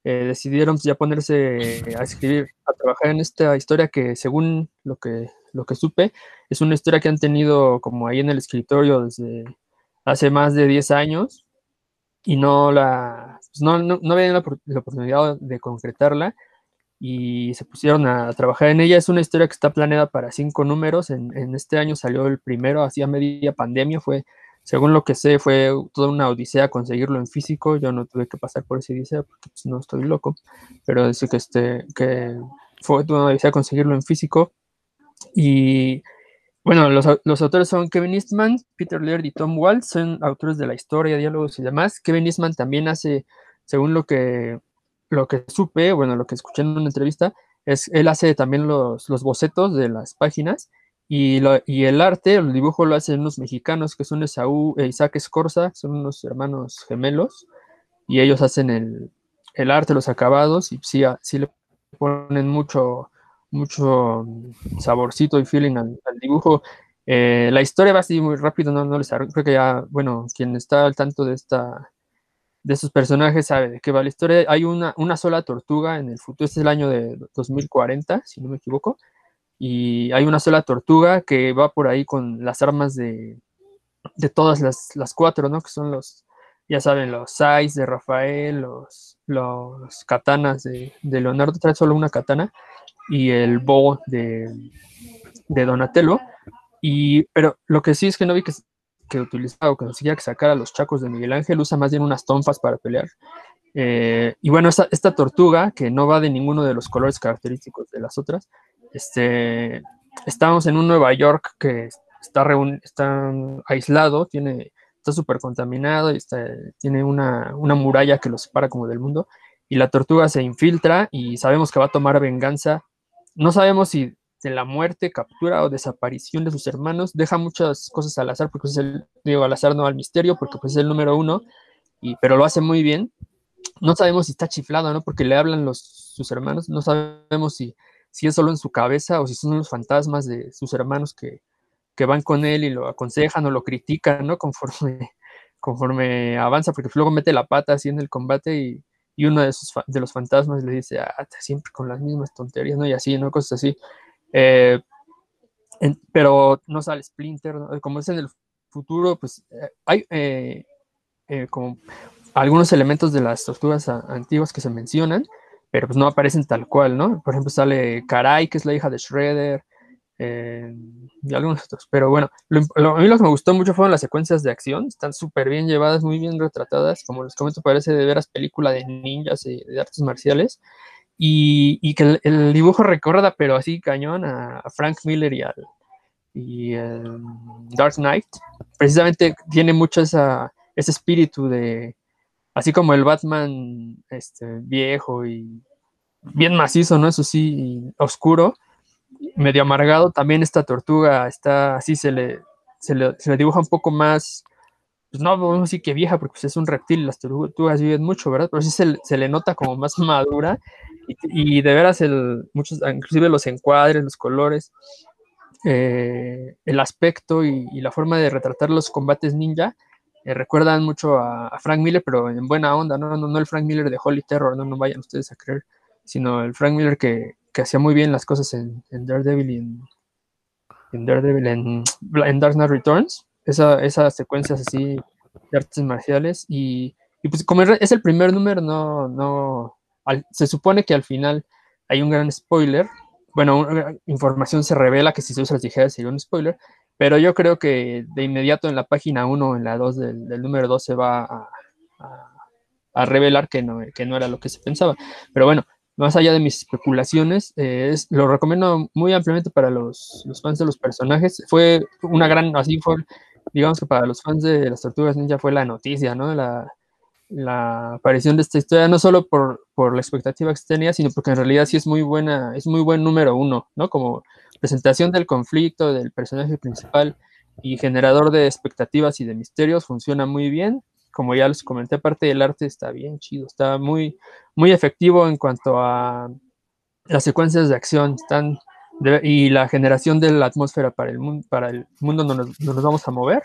eh, decidieron ya ponerse a escribir, a trabajar en esta historia que según lo que, lo que supe, es una historia que han tenido como ahí en el escritorio desde hace más de 10 años y no la pues no, no, no habían la, la, oportunidad de concretarla y se pusieron a trabajar en ella. Es una historia que está planeada para cinco números. En, en este año salió el primero, hacía media pandemia, fue según lo que sé, fue toda una odisea conseguirlo en físico. Yo no tuve que pasar por esa odisea porque pues, no estoy loco, pero dice que, este, que fue toda una odisea conseguirlo en físico. Y bueno, los, los, autores son Kevin Eastman, Peter Laird y Tom Waltz, son autores de la historia, diálogos y demás. Kevin Eastman también hace, según lo que, lo que supe, bueno, lo que escuché en una entrevista, es él hace también los, los bocetos de las páginas y, lo, y, el arte, el dibujo lo hacen unos mexicanos que son Esaú e Isaac Escorza, son unos hermanos gemelos, y ellos hacen el, el arte, los acabados, y sí, sí, le ponen mucho, mucho saborcito y feeling al, dibujo. Eh, la historia va así muy rápido, no, no les creo que ya, bueno, quien está al tanto de esta de esos personajes sabe de qué va la historia. Hay una, una sola tortuga en el futuro, este es el año de 2040, si no me equivoco, y hay una sola tortuga que va por ahí con las armas de, de todas las, las, cuatro, ¿no? Que son los, ya saben, los Sais de Rafael, los, los katanas de, de, Leonardo, trae solo una katana, y el Bo de, de Donatello. Y, pero lo que sí es que no vi que, que utilizaba o que conseguía que sacara los chacos de Miguel Ángel, usa más bien unas tonfas para pelear. Eh, y bueno, esta, esta, tortuga, que no va de ninguno de los colores característicos de las otras, este, estamos en un Nueva York que está, está aislado, tiene, está súper contaminado, y está, tiene una, una muralla que lo separa como del mundo, y la tortuga se infiltra y sabemos que va a tomar venganza. No sabemos si de la muerte, captura o desaparición de sus hermanos, deja muchas cosas al azar, porque es el, digo, al azar no al misterio, porque pues es el número uno, y, pero lo hace muy bien. No sabemos si está chiflado, ¿no? Porque le hablan los, sus hermanos, no sabemos si si es solo en su cabeza o si son los fantasmas de sus hermanos que, que van con él y lo aconsejan o lo critican, ¿no? Conforme, [LAUGHS] conforme avanza, porque luego mete la pata así en el combate y, y uno de, de los fantasmas le dice, ah, siempre con las mismas tonterías, ¿no? Y así, ¿no? Cosas así. Eh, pero no sale Splinter, como es en el futuro, pues eh, hay eh, como algunos elementos de las tortugas antiguas que se mencionan, pero pues no aparecen tal cual, ¿no? Por ejemplo, sale Karai, que es la hija de Shredder, eh, y algunos otros. Pero bueno, lo, a mí lo que me gustó mucho fueron las secuencias de acción, están súper bien llevadas, muy bien retratadas, como les comento, parece de veras película de ninjas y de artes marciales, y, y que el, dibujo recuerda, pero así cañón, a, a Frank Miller y al y, um, Dark Knight, precisamente tiene mucho esa, ese espíritu de así como el Batman este, viejo y bien macizo, ¿no? Eso sí, oscuro, medio amargado, también esta tortuga está así, se le, se le, se le dibuja un poco más, pues no decir que vieja, porque pues, es un reptil, las tortugas viven mucho, ¿verdad? Pero sí se, le nota como más madura y, de veras, el, muchos, inclusive los encuadres, los colores, eh, el aspecto y, la forma de retratar los combates ninja, eh, recuerdan mucho a, a, Frank Miller, pero en buena onda, ¿no? No, no el Frank Miller de Holy Terror, no, no vayan ustedes a creer, sino el Frank Miller que, que hacía muy bien las cosas en, en Daredevil y en, Daredevil, en, [TSK] en, Dark Knight Returns, esa, esas secuencias así de artes marciales, y, pues como es el primer número, no, no, al, se supone que al final hay un gran spoiler, bueno, información se revela que si se las dijera sería un spoiler, pero yo creo que de inmediato en la página 1, en la 2 del, número 2 se va a, a, a, revelar que no, que no era lo que se pensaba. Pero bueno, más allá de mis especulaciones, eh, es, lo recomiendo muy ampliamente para los, los, fans de los personajes. Fue una gran, así fue, digamos que para los fans de las Tortugas Ninja fue la noticia, ¿no? La, la aparición de esta historia, no solo por, por, la expectativa que se tenía, sino porque en realidad sí es muy buena, es muy buen número uno, ¿no? Como presentación del conflicto del personaje principal y generador de expectativas y de misterios, funciona muy bien. Como ya les comenté, aparte del arte está bien chido, está muy, muy efectivo en cuanto a las secuencias de acción, están de, y la generación de la atmósfera para el mundo, para el mundo donde nos, nos vamos a mover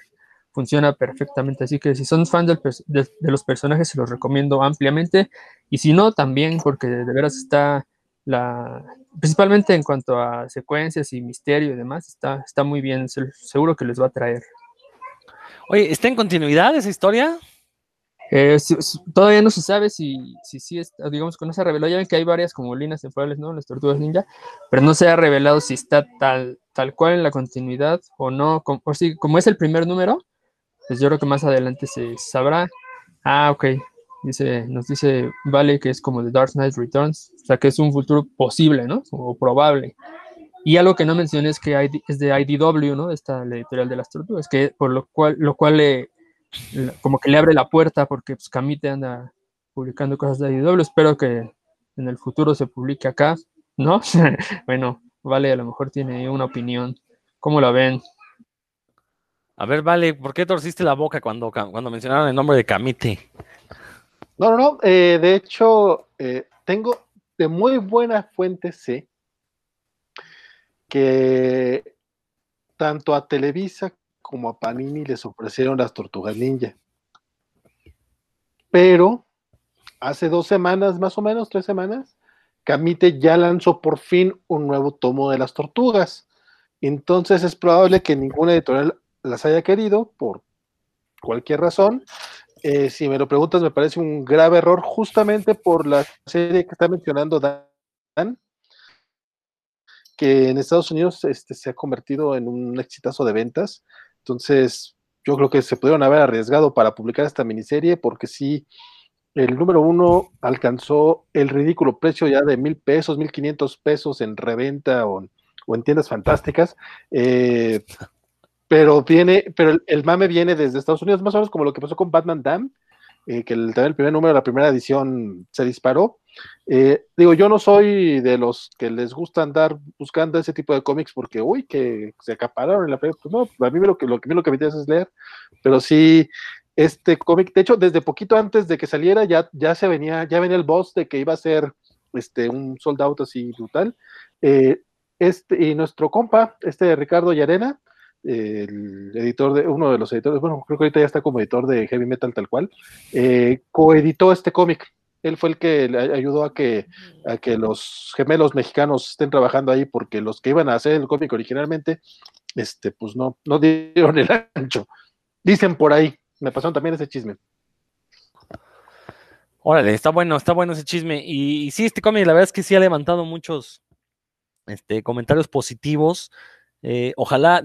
funciona perfectamente. Así que si son fans de, los personajes, se los recomiendo ampliamente. Y si no, también porque de veras está la, principalmente en cuanto a secuencias y misterio y demás, está, está muy bien. Seguro que les va a traer. Oye, ¿está en continuidad esa historia? Eh, todavía no se sabe si, si, si digamos que no se ha revelado. Ya ven que hay varias como líneas temporales, ¿no? Las tortugas ninja, pero no se ha revelado si está tal, tal cual en la continuidad o no. Como, o si, como es el primer número, pues yo creo que más adelante se sabrá. Ah, ok. Dice, nos dice Vale que es como The Dark Knight Returns, o sea que es un futuro posible, ¿no? O probable. Y algo que no mencioné es que es de IDW, ¿no? Esta la editorial de las tortugas, que por lo cual, lo cual le, como que le abre la puerta porque pues, Camite anda publicando cosas de IDW. Espero que en el futuro se publique acá, ¿no? [LAUGHS] bueno, Vale, a lo mejor tiene una opinión. ¿Cómo la ven? A ver, Vale, ¿por qué torciste la boca cuando, cuando mencionaron el nombre de Camite? No, no, no. Eh, de hecho, eh, tengo de muy buena fuente, sé que tanto a Televisa como a Panini les ofrecieron las tortugas ninja. Pero hace dos semanas, más o menos, tres semanas, Camite ya lanzó por fin un nuevo tomo de las tortugas. Entonces es probable que ninguna editorial las haya querido por cualquier razón. Eh, si me lo preguntas, me parece un grave error justamente por la serie que está mencionando Dan, que en Estados Unidos este, se ha convertido en un exitazo de ventas. Entonces, yo creo que se pudieron haber arriesgado para publicar esta miniserie porque sí, el número uno alcanzó el ridículo precio ya de mil pesos, mil quinientos pesos en reventa o, en tiendas fantásticas. Eh, [LAUGHS] pero viene, pero el, mame viene desde Estados Unidos, más o menos como lo que pasó con Batman Dam, eh, que el, primer número de la primera edición se disparó. Eh, digo, yo no soy de los que les gusta andar buscando ese tipo de cómics porque, uy, que se acapararon en la pues no, a mí lo que, lo que, lo que me interesa es leer, pero sí, este cómic, de hecho, desde poquito antes de que saliera, ya, ya se venía, ya venía el boss de que iba a ser este, un soldado así brutal. Eh, este, y nuestro compa, este Ricardo Yarena, el editor de, uno de los editores, bueno, creo que ahorita ya está como editor de Heavy Metal tal cual, eh, coeditó este cómic él fue el que ayudó a que, a que los gemelos mexicanos estén trabajando ahí, porque los que iban a hacer el cómic originalmente, este, pues no, no dieron el ancho. Dicen por ahí, me pasaron también ese chisme. Órale, está bueno, está bueno ese chisme. Y, sí, este cómic, la verdad es que sí ha levantado muchos este, comentarios positivos. Eh, ojalá,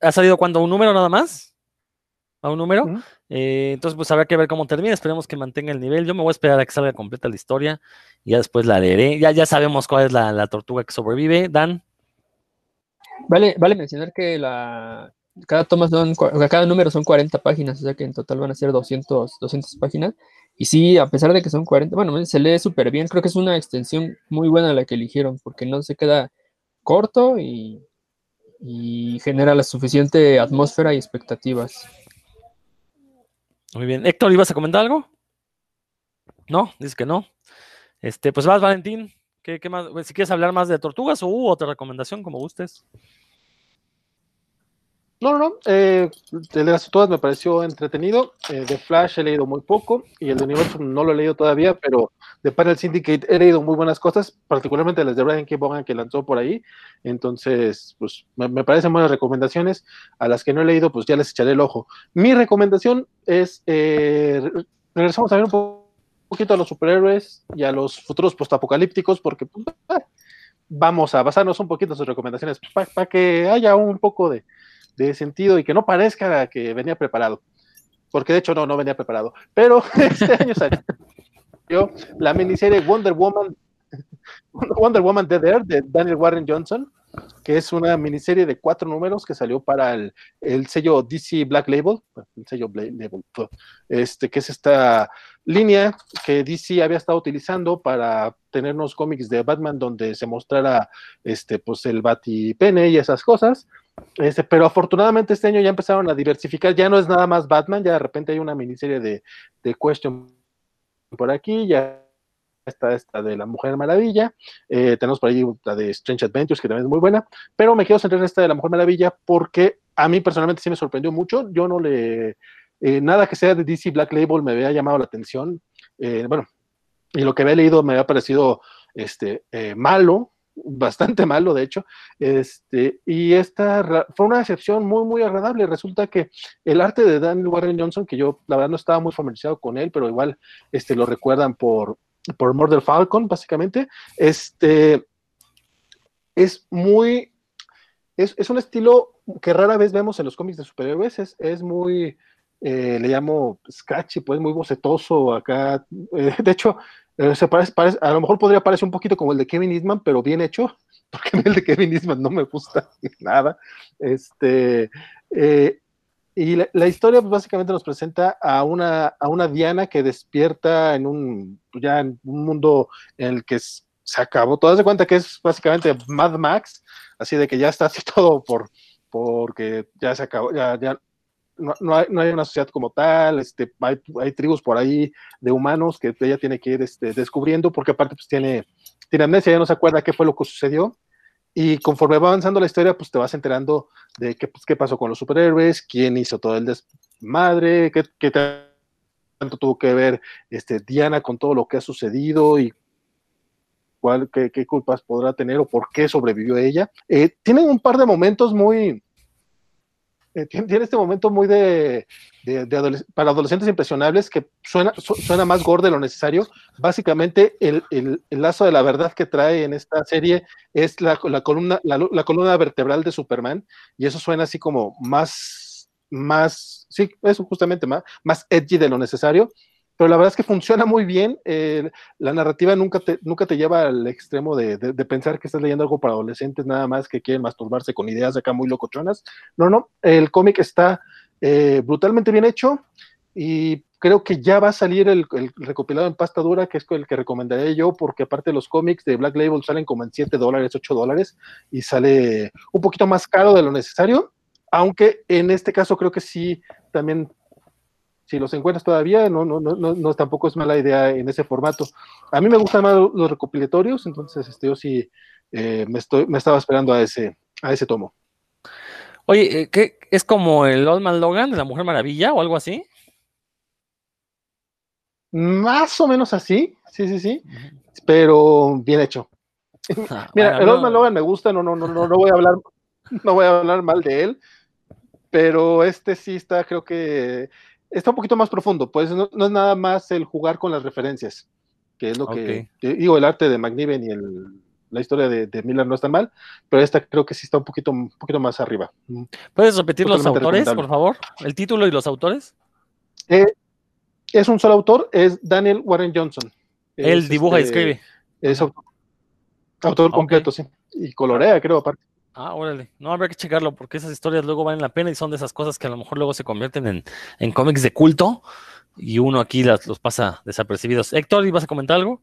¿ha, salido cuando un número nada más? ¿A un número? Eh, entonces, pues habrá que ver cómo termina. Esperemos que mantenga el nivel. Yo me voy a esperar a que salga completa la historia y ya después la leeré. Ya, ya sabemos cuál es la, tortuga que sobrevive. Dan. Vale, vale mencionar que la, cada toma son, cada número son 40 páginas, o sea que en total van a ser 200, 200 páginas. Y sí, a pesar de que son 40, bueno, se lee súper bien. Creo que es una extensión muy buena la que eligieron, porque no se queda corto y, y genera la suficiente atmósfera y expectativas. Muy bien. Héctor, ¿ibas a comentar algo? No, dices que no. Este, pues vas, Valentín. ¿Qué, más? Si quieres hablar más de tortugas o otra recomendación, como gustes. No, no, no. Eh, de las todas me pareció entretenido. Eh, de Flash he leído muy poco y el de Universo no lo he leído todavía, pero de Panel Syndicate he leído muy buenas cosas, particularmente las de Brian K. Vaughan que lanzó por ahí. Entonces, pues me, parecen buenas recomendaciones. A las que no he leído, pues ya les echaré el ojo. Mi recomendación es, eh, regresamos a ver un poquito a los superhéroes y a los futuros postapocalípticos, porque pues, vamos a basarnos un poquito en sus recomendaciones para que haya un poco de de sentido y que no parezca que venía preparado. Porque de hecho no, no venía preparado. Pero [LAUGHS] este año salió la miniserie Wonder Woman, [LAUGHS] Wonder Woman Dead Air de Daniel Warren Johnson, que es una miniserie de cuatro números que salió para el, el sello DC Black Label, el sello Black Label, este, que es esta línea que DC había estado utilizando para tenernos cómics de Batman donde se mostrara este, pues el Batipene y esas cosas. Este, pero afortunadamente este año ya empezaron a diversificar, ya no es nada más Batman, ya de repente hay una miniserie de, de Question por aquí, ya está esta de la Mujer Maravilla, eh, tenemos por ahí la de Strange Adventures, que también es muy buena, pero me quiero centrar en esta de la Mujer Maravilla porque a mí personalmente sí me sorprendió mucho. Yo no le. eh, nada que sea de DC Black Label me había llamado la atención. Eh, bueno, y lo que había leído me había parecido este, eh, malo, bastante malo, de hecho. Este, y esta fue una excepción muy, muy agradable. Resulta que el arte de Daniel Warren Johnson, que yo la verdad no estaba muy familiarizado con él, pero igual este, lo recuerdan por, por Murder Falcon, básicamente, este, es muy. Es, es un estilo que rara vez vemos en los cómics de superhéroes. Es, es muy. eh, le llamo scratchy, pues muy bocetoso acá. Eh, de hecho, se parece, parece- a lo mejor podría parecer un poquito como el de Kevin Eastman, pero bien hecho, [LAUGHS] porque el de Kevin Eastman no me gusta [LAUGHS] nada. Este, eh, y la, historia pues, básicamente nos presenta a una, a una Diana que despierta en un, ya en un mundo en el que se acabó. Todo de cuenta que es básicamente Mad Max, así de que ya está así [LAUGHS] todo por porque ya se acabó, ya, ya no, no hay, no hay una sociedad como tal, este, hay, hay tribus por ahí de humanos que ella tiene que ir este, descubriendo, porque aparte pues tiene, tiene amnesia, ya no se acuerda qué fue lo que sucedió. Y conforme va avanzando la historia, pues te vas enterando de qué, pues, qué pasó con los superhéroes, quién hizo todo el desmadre, qué, qué tanto tuvo que ver este, Diana con todo lo que ha sucedido y cuál, qué, qué culpas podrá tener o por qué sobrevivió ella. Eh, tienen un par de momentos muy, eh, tiene, este momento muy de, para adolescentes impresionables que suena, su- suena más gore de lo necesario. Básicamente, el, el- el lazo de la verdad que trae en esta serie es la, la columna, la, la columna vertebral de Superman, y eso suena así como más, más, sí, eso justamente más, más edgy de lo necesario. Pero la verdad es que funciona muy bien. eh, la narrativa nunca te, nunca te lleva al extremo de, de- de pensar que estás leyendo algo para adolescentes, nada más que quieren masturbarse con ideas acá muy locochonas. No, no, el cómic está eh, brutalmente bien hecho y creo que ya va a salir el, el recopilado en pasta dura, que es el que recomendaré yo, porque aparte los cómics de Black Label salen como en 7 dólares, 8 dólares y sale un poquito más caro de lo necesario, aunque en este caso creo que sí también si los encuentras todavía, no, no, no, no, no, tampoco es mala idea en ese formato. A mí me gustan más los recopilatorios, entonces este, yo sí eh, me, estoy, me estaba esperando a ese, a ese tomo. Oye, eh, ¿qué, ¿es como el Old Man Logan de la Mujer Maravilla o algo así? Más o menos así, sí, sí, sí, pero bien hecho. Ah, [LAUGHS] Mira, bueno, el Old Man Logan me gusta, no, no, no, no, no voy a hablar, no voy a hablar mal de él, pero este sí está, creo que está un poquito más profundo, pues no, no es nada más el jugar con las referencias, que es lo que, digo, el arte de McNiven y el, la historia de, de Miller no está mal, pero esta creo que sí está un poquito, un poquito más arriba. ¿Puedes repetir los autores, por favor? ¿El título y los autores? Eh, es un solo autor, es Daniel Warren Johnson. Él Es, dibuja y este, escribe. Es autor, completo, sí. Y colorea, creo, aparte. Ah, órale. No, habrá que checarlo porque esas historias luego valen la pena y son de esas cosas que a lo mejor luego se convierten en, en cómics de culto y uno aquí las, los pasa desapercibidos. Héctor, ¿ibas a comentar algo?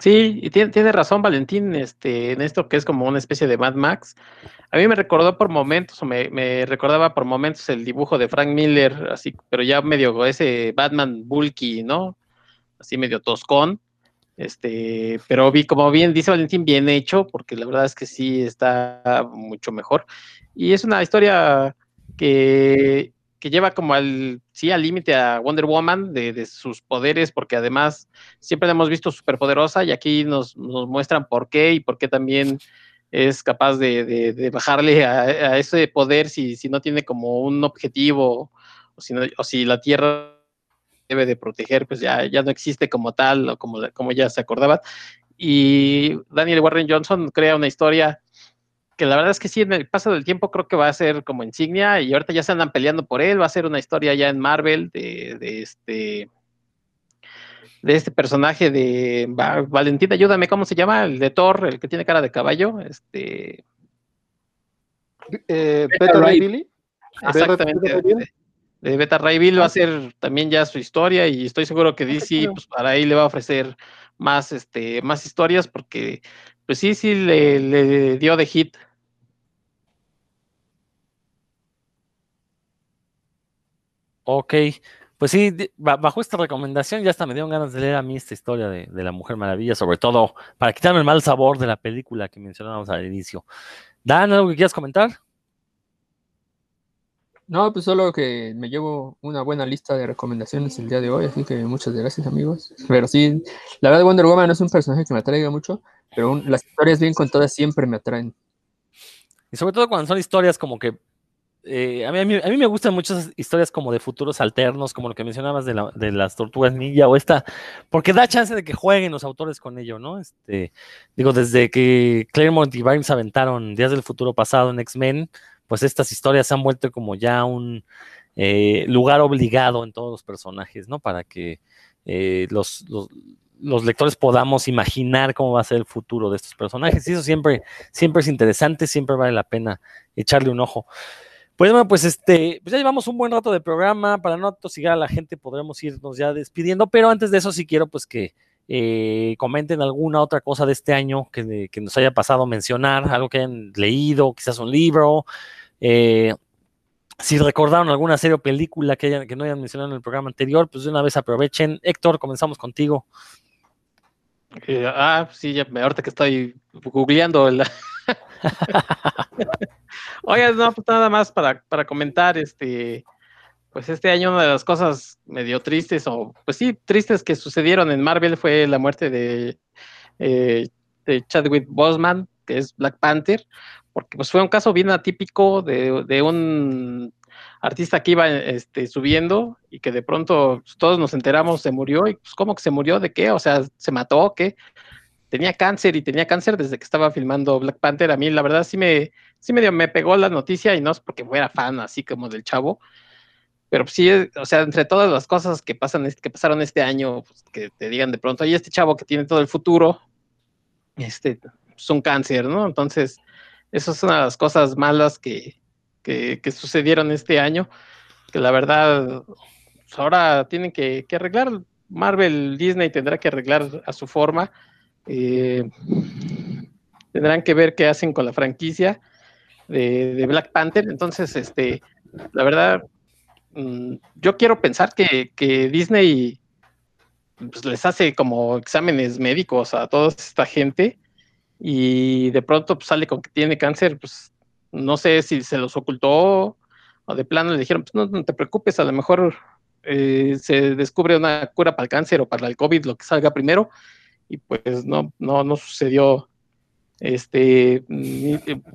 Sí, y tiene, tiene razón Valentín este, en esto que es como una especie de Mad Max. A mí me recordó por momentos, o me, me recordaba por momentos el dibujo de Frank Miller, así, pero ya medio ese Batman bulky, ¿no? Así medio toscón. Este, pero vi, como bien dice Valentín, bien hecho, porque la verdad es que sí está mucho mejor. Y es una historia que, que lleva como al, sí, al límite a Wonder Woman de, de sus poderes, porque además siempre la hemos visto superpoderosa y aquí nos, nos muestran por qué y por qué también es capaz de, de, de bajarle a, a, ese poder si, si, no tiene como un objetivo o si, no, o si la Tierra debe de proteger, pues ya, ya no existe como tal o como, como ya se acordaba. Y Daniel Warren Johnson crea una historia que la verdad es que sí, en el paso del tiempo creo que va a ser como insignia y ahorita ya se andan peleando por él, va a ser una historia ya en Marvel de, de este de este personaje de Va- Valentín, ayúdame, ¿cómo se llama? El de Thor, el que tiene cara de caballo, este Eh, Beta Ray. Billy. exactamente Beta. De, Beta Ray Bill va a ser también ya su historia y estoy seguro que DC pues para ahí le va a ofrecer más este más historias porque pues sí sí le, le dio de hit Ok, pues sí, bajo esta recomendación ya hasta me dieron ganas de leer a mí esta historia de, de la Mujer Maravilla, sobre todo para quitarme el mal sabor de la película que mencionábamos al inicio. Dan, ¿algo que quieras comentar? No, pues solo que me llevo una buena lista de recomendaciones el día de hoy, así que muchas gracias amigos. Pero sí, la verdad Wonder Woman no es un personaje que me atraiga mucho, pero las historias bien contadas siempre me atraen. Y sobre todo cuando son historias como que eh, a, mí, a, mí, me gustan muchas historias como de futuros alternos, como lo que mencionabas de, la, de, las tortugas ninja o esta, porque da chance de que jueguen los autores con ello, ¿no? Este, digo, desde que Claremont y Barnes aventaron Días del Futuro Pasado en X-Men, pues estas historias se han vuelto como ya un eh, lugar obligado en todos los personajes, ¿no? Para que eh, los, los, lectores podamos imaginar cómo va a ser el futuro de estos personajes. Y eso siempre, siempre es interesante, siempre vale la pena echarle un ojo. Pues bueno, pues este, pues ya llevamos un buen rato de programa, para no tosigar a la gente podremos irnos ya despidiendo, pero antes de eso sí quiero pues que eh, comenten alguna otra cosa de este año que, que, nos haya pasado mencionar, algo que hayan leído, quizás un libro, eh, si recordaron alguna serie o película que, hayan, que no hayan mencionado en el programa anterior, pues de una vez aprovechen. Héctor, comenzamos contigo. Eh, ah, sí, ya, ahorita que estoy googleando el, [LAUGHS] [LAUGHS] Oye, no, pues nada más para, para comentar, este, pues este año una de las cosas medio tristes, o pues sí, tristes que sucedieron en Marvel fue la muerte de, eh, de Chadwick Boseman, que es Black Panther, porque pues fue un caso bien atípico de, de un artista que iba este, subiendo y que de pronto pues, todos nos enteramos se murió y pues cómo que se murió, de qué, o sea, se mató, qué, tenía cáncer y tenía cáncer desde que estaba filmando Black Panther. A mí, la verdad, sí me, sí me, me pegó la noticia y no es porque fuera fan así como del chavo, pero sí, o sea, entre todas las cosas que pasan, que pasaron este año, pues, que te digan de pronto, y este chavo que tiene todo el futuro, este, es un cáncer, ¿no? Entonces, eso es una de las cosas malas que, que, sucedieron este año, que la verdad, pues, ahora tienen que, que arreglar, Marvel, Disney tendrá que arreglar a su forma, eh, tendrán que ver qué hacen con la franquicia de, Black Panther. Entonces, este, la verdad, yo quiero pensar que, Disney pues, les hace como exámenes médicos a toda esta gente y de pronto pues, sale con que tiene cáncer, pues no sé si se los ocultó o de plano le dijeron, pues no, te preocupes, a lo mejor eh, se descubre una cura para el cáncer o para el COVID, lo que salga primero, y pues no, no, no sucedió. Este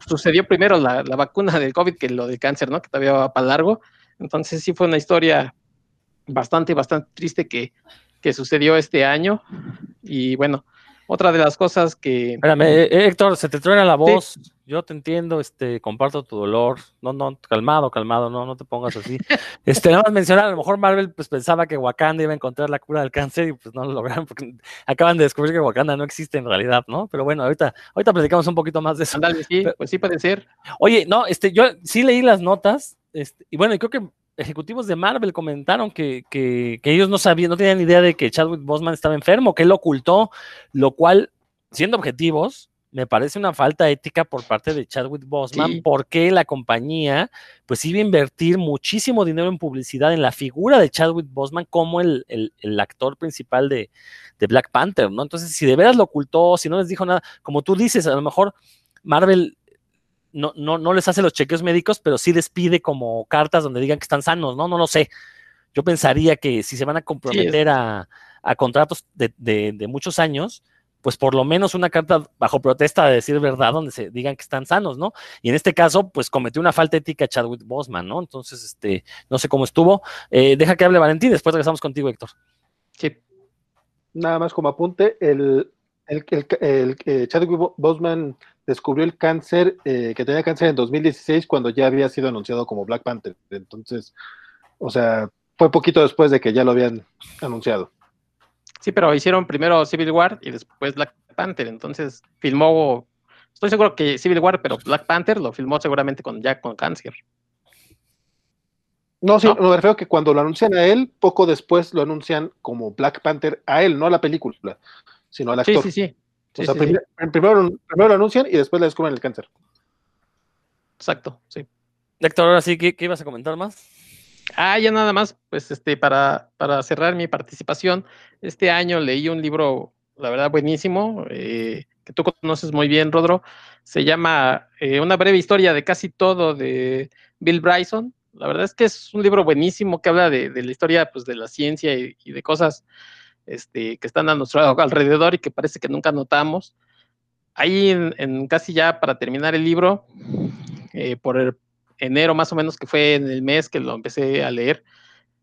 sucedió primero la, vacuna del COVID que lo del cáncer, ¿no? Que todavía va para largo. Entonces sí fue una historia bastante, bastante triste que, que sucedió este año. Y bueno, otra de las cosas que. Espérame, eh, Héctor, se te truena la voz. Yo te entiendo, este, comparto tu dolor. No, no, calmado, calmado, no, no te pongas así. [LAUGHS] Este, nada más mencionar, a lo mejor Marvel pues pensaba que Wakanda iba a encontrar la cura del cáncer y pues no lo lograron porque [LAUGHS] acaban de descubrir que Wakanda no existe en realidad, ¿no? Pero bueno, ahorita, ahorita platicamos un poquito más de eso. sí, pues sí puede ser. Oye, no, este, yo sí leí las notas, este, y bueno, creo que ejecutivos de Marvel comentaron que, que, ellos no sabían, no tenían idea de que Chadwick Boseman estaba enfermo, que él lo ocultó, lo cual, siendo objetivos, me parece una falta ética por parte de Chadwick Boseman, porque la compañía pues iba a invertir muchísimo dinero en publicidad en la figura de Chadwick Boseman como el, el, el actor principal de, de, Black Panther, ¿no? Entonces, si de veras lo ocultó, si no les dijo nada, como tú dices, a lo mejor Marvel no, no, no les hace los chequeos médicos, pero sí les pide como cartas donde digan que están sanos, ¿no? No lo sé. Yo pensaría que si se van a comprometer a, contratos de, muchos años, pues por lo menos una carta bajo protesta de decir verdad donde se digan que están sanos, ¿no? Y en este caso, pues cometió una falta ética Chadwick Bosman, ¿no? Entonces, este, no sé cómo estuvo. Eh, deja que hable Valentín, después regresamos contigo, Héctor. Sí. Nada más como apunte, el, el, el, eh, Chadwick Bosman descubrió el cáncer, eh, que tenía cáncer en 2016 cuando ya había sido anunciado como Black Panther. Entonces, o sea, fue poquito después de que ya lo habían anunciado. Sí, pero hicieron primero Civil War y después Black Panther. Entonces, filmó, estoy seguro que Civil War, pero Black Panther lo filmó seguramente con ya con cáncer. No, sí, me refiero que cuando lo anuncian a él, poco después lo anuncian como Black Panther a él, no a la película, sino al actor. Sí, sí, sí primero, lo anuncian y después le descubren el cáncer. Exacto, sí. Héctor, ahora sí, ¿qué, ibas a comentar más? Ah, ya nada más, pues este, para, para cerrar mi participación, este año leí un libro, la verdad, buenísimo, eh, que tú conoces muy bien, Rodro. Se llama eh, Una breve historia de casi todo de Bill Bryson. La verdad es que es un libro buenísimo que habla de, la historia pues, de la ciencia y, de cosas este, que están a nuestro [LAUGHS] alrededor y que parece que nunca notamos. Ahí en, casi ya para terminar el libro, eh, por enero más o menos, que fue en el mes que lo empecé a leer,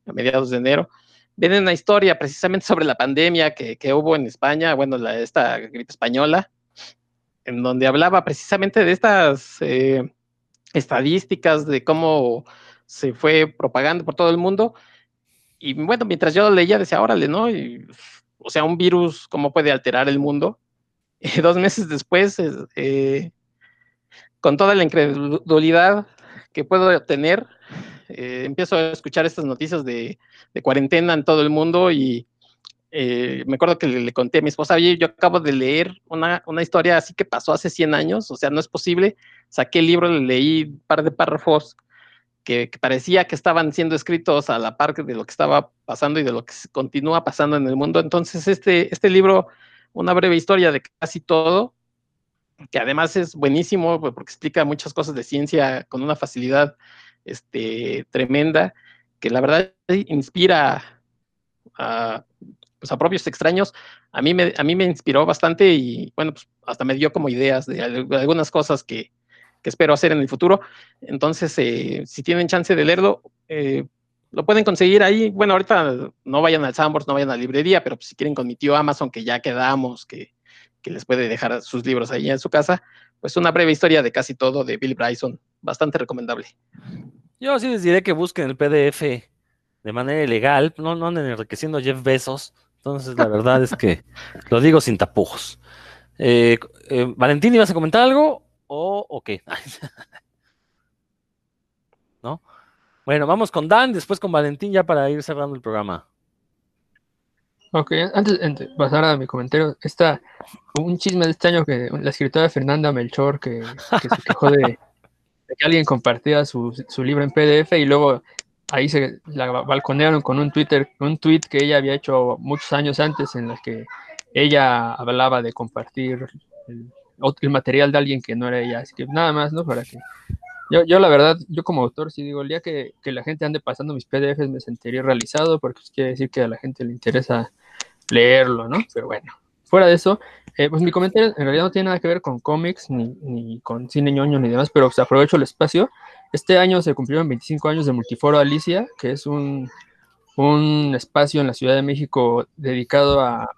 a mediados de enero, viene una historia precisamente [LAUGHS] sobre la pandemia que, hubo en España, bueno, la, esta gripe española, en donde hablaba precisamente de estas eh, estadísticas, de cómo se fue propagando por todo el mundo. Y bueno, mientras yo leía, decía, órale, ¿no? o sea, un virus, ¿cómo puede alterar el mundo? [LAUGHS] Dos meses después, eh, con toda la incredulidad que puedo tener, eh, empiezo a escuchar estas noticias de, cuarentena en todo el mundo y eh, me acuerdo que le, conté a mi esposa, oye, yo acabo de leer una, una, historia así que pasó hace 100 años, o sea, no es posible. Saqué el libro, le leí un par de párrafos que, parecía que estaban siendo escritos a la par de lo que estaba pasando y de lo que continúa pasando en el mundo. Entonces, este, este libro, una breve historia de casi todo, que además es buenísimo porque explica muchas cosas de ciencia con una facilidad este, tremenda, que la verdad inspira a, pues a propios extraños. A mí, me, a mí me inspiró bastante y bueno, pues hasta me dio como ideas de algunas cosas que, que espero hacer en el futuro. Entonces, eh, si tienen chance de leerlo, eh, lo pueden conseguir ahí. Bueno, ahorita no vayan al Sambors, no vayan a la librería, pero si quieren con mi tío Amazon, que ya quedamos, que, que, les puede dejar sus libros ahí en su casa, pues una breve historia de casi todo de Bill Bryson, bastante recomendable. Yo sí les diré que busquen el PDF de manera ilegal, no, no anden enriqueciendo Jeff Bezos. Entonces, la verdad es que [LAUGHS] lo digo sin tapujos. Eh, Valentín, ¿ibas a comentar algo? ¿O, qué? [LAUGHS] ¿No? Bueno, vamos con Dan, después con Valentín ya para ir cerrando el programa. Ok, antes de pasar a mi comentario, está un chisme de este año que la escritora Fernanda Melchor que, se quejó de, que alguien compartía su, libro en PDF y luego ahí se la balconearon con un Twitter, un tweet que ella había hecho muchos años antes en el que ella hablaba de compartir el, el material de alguien que no era ella. Así que nada más, ¿no? Para que. Yo, yo la verdad, yo como autor, sí digo, el día que, que la gente ande pasando mis PDFs me sentiría realizado porque pues, quiere decir que a la gente le interesa leerlo, ¿no? Pero bueno, fuera de eso, eh, pues mi comentario en realidad no tiene nada que ver con cómics ni, ni con cine ñoño ni demás, pero pues, aprovecho el espacio. Este año se cumplieron 25 años de Multiforo Alicia, que es un, un espacio en la Ciudad de México dedicado a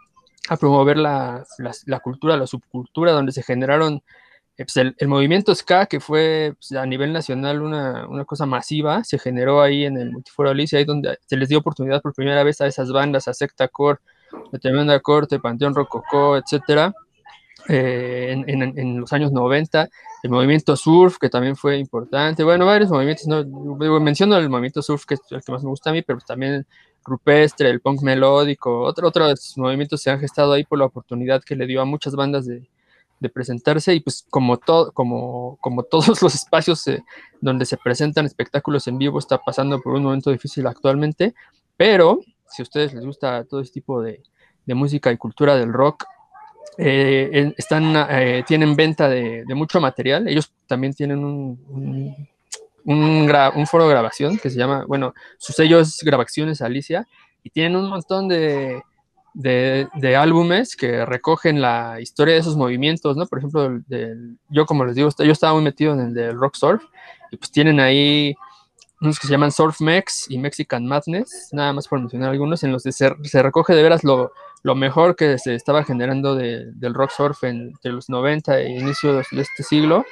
a promover la, la, cultura, la subcultura, donde se generaron eh, pues, el, movimiento ska, que fue pues, a nivel nacional una, una, cosa masiva, se generó ahí en el Multiforo Alicia, ahí donde se les dio oportunidad por primera vez a esas bandas, a Secta Core, de Tremenda Corte, Panteón Rococó, etcétera, eh, en, en, en, los años 90, el movimiento surf, que también fue importante, bueno, varios movimientos, no, menciono el movimiento surf, que es el que más me gusta a mí, pero también rupestre, el punk melódico, otro, otros movimientos se han gestado ahí por la oportunidad que le dio a muchas bandas de, presentarse y pues como, todo como, como [LAUGHS] todos los espacios eh, donde se presentan espectáculos en vivo está pasando por un momento difícil actualmente, pero si a ustedes les gusta todo este tipo de, música y cultura del rock, eh, están, eh, tienen venta de, mucho material, ellos también tienen un, foro de grabación que se llama, bueno, su sello es Grabaciones Alicia y tienen un montón de, de, álbumes que recogen la historia de esos movimientos, ¿no? Por ejemplo, yo como les digo, yo estaba muy metido en el de Rock Surf y pues tienen ahí unos que se llaman Surf Mex y Mexican Madness, nada más por mencionar algunos, en los que se, recoge de veras lo, lo, mejor que se estaba generando del rock surf entre los 90 e inicios de este siglo,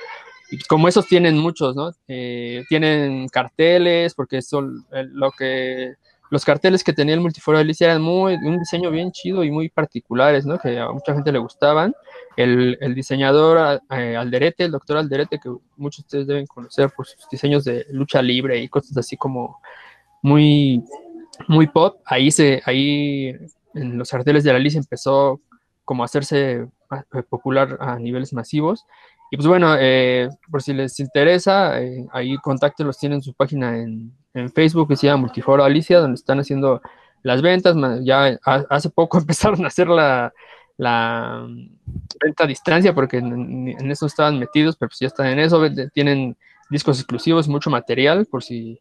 como esos tienen muchos, ¿no? Eh, tienen carteles, porque son eh, lo que los carteles que tenía el Multiforo de Alicia eran muy, un diseño bien chido y muy particulares, ¿no? Que a mucha gente le gustaban. El, diseñador eh, Alderete, el doctor Alderete, que muchos de ustedes deben conocer por sus diseños de lucha libre y cosas así como muy, muy pop. Ahí se, ahí en los carteles de la Alicia empezó como a hacerse popular a niveles masivos y pues bueno, eh, por si les interesa, eh, ahí los tienen su página en, Facebook que se llama Multiforo Alicia, donde están haciendo las ventas. Ya hace poco [LAUGHS] empezaron a hacer la, mm, venta a distancia porque en, eso estaban metidos, pero pues ya están en eso. Tienen discos exclusivos, mucho material, por si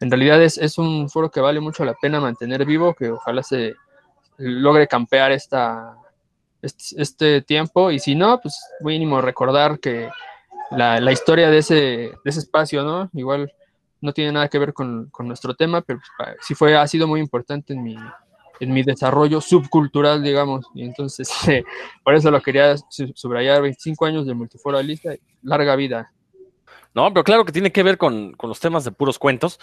en realidad es, es un foro que vale mucho la pena mantener vivo, que ojalá se logre campear esta, este, este tiempo y si no, pues mínimo recordar que la, la historia de ese, de ese espacio, ¿no? Igual no tiene nada que ver con, con nuestro tema, pero pues, sí fue, ha sido muy importante en mi, en mi desarrollo subcultural, digamos, y entonces eh, [LAUGHS] por eso lo quería subrayar, 25 años de multiforalista, larga vida. No, pero claro que tiene que ver con, con los temas de puros cuentos,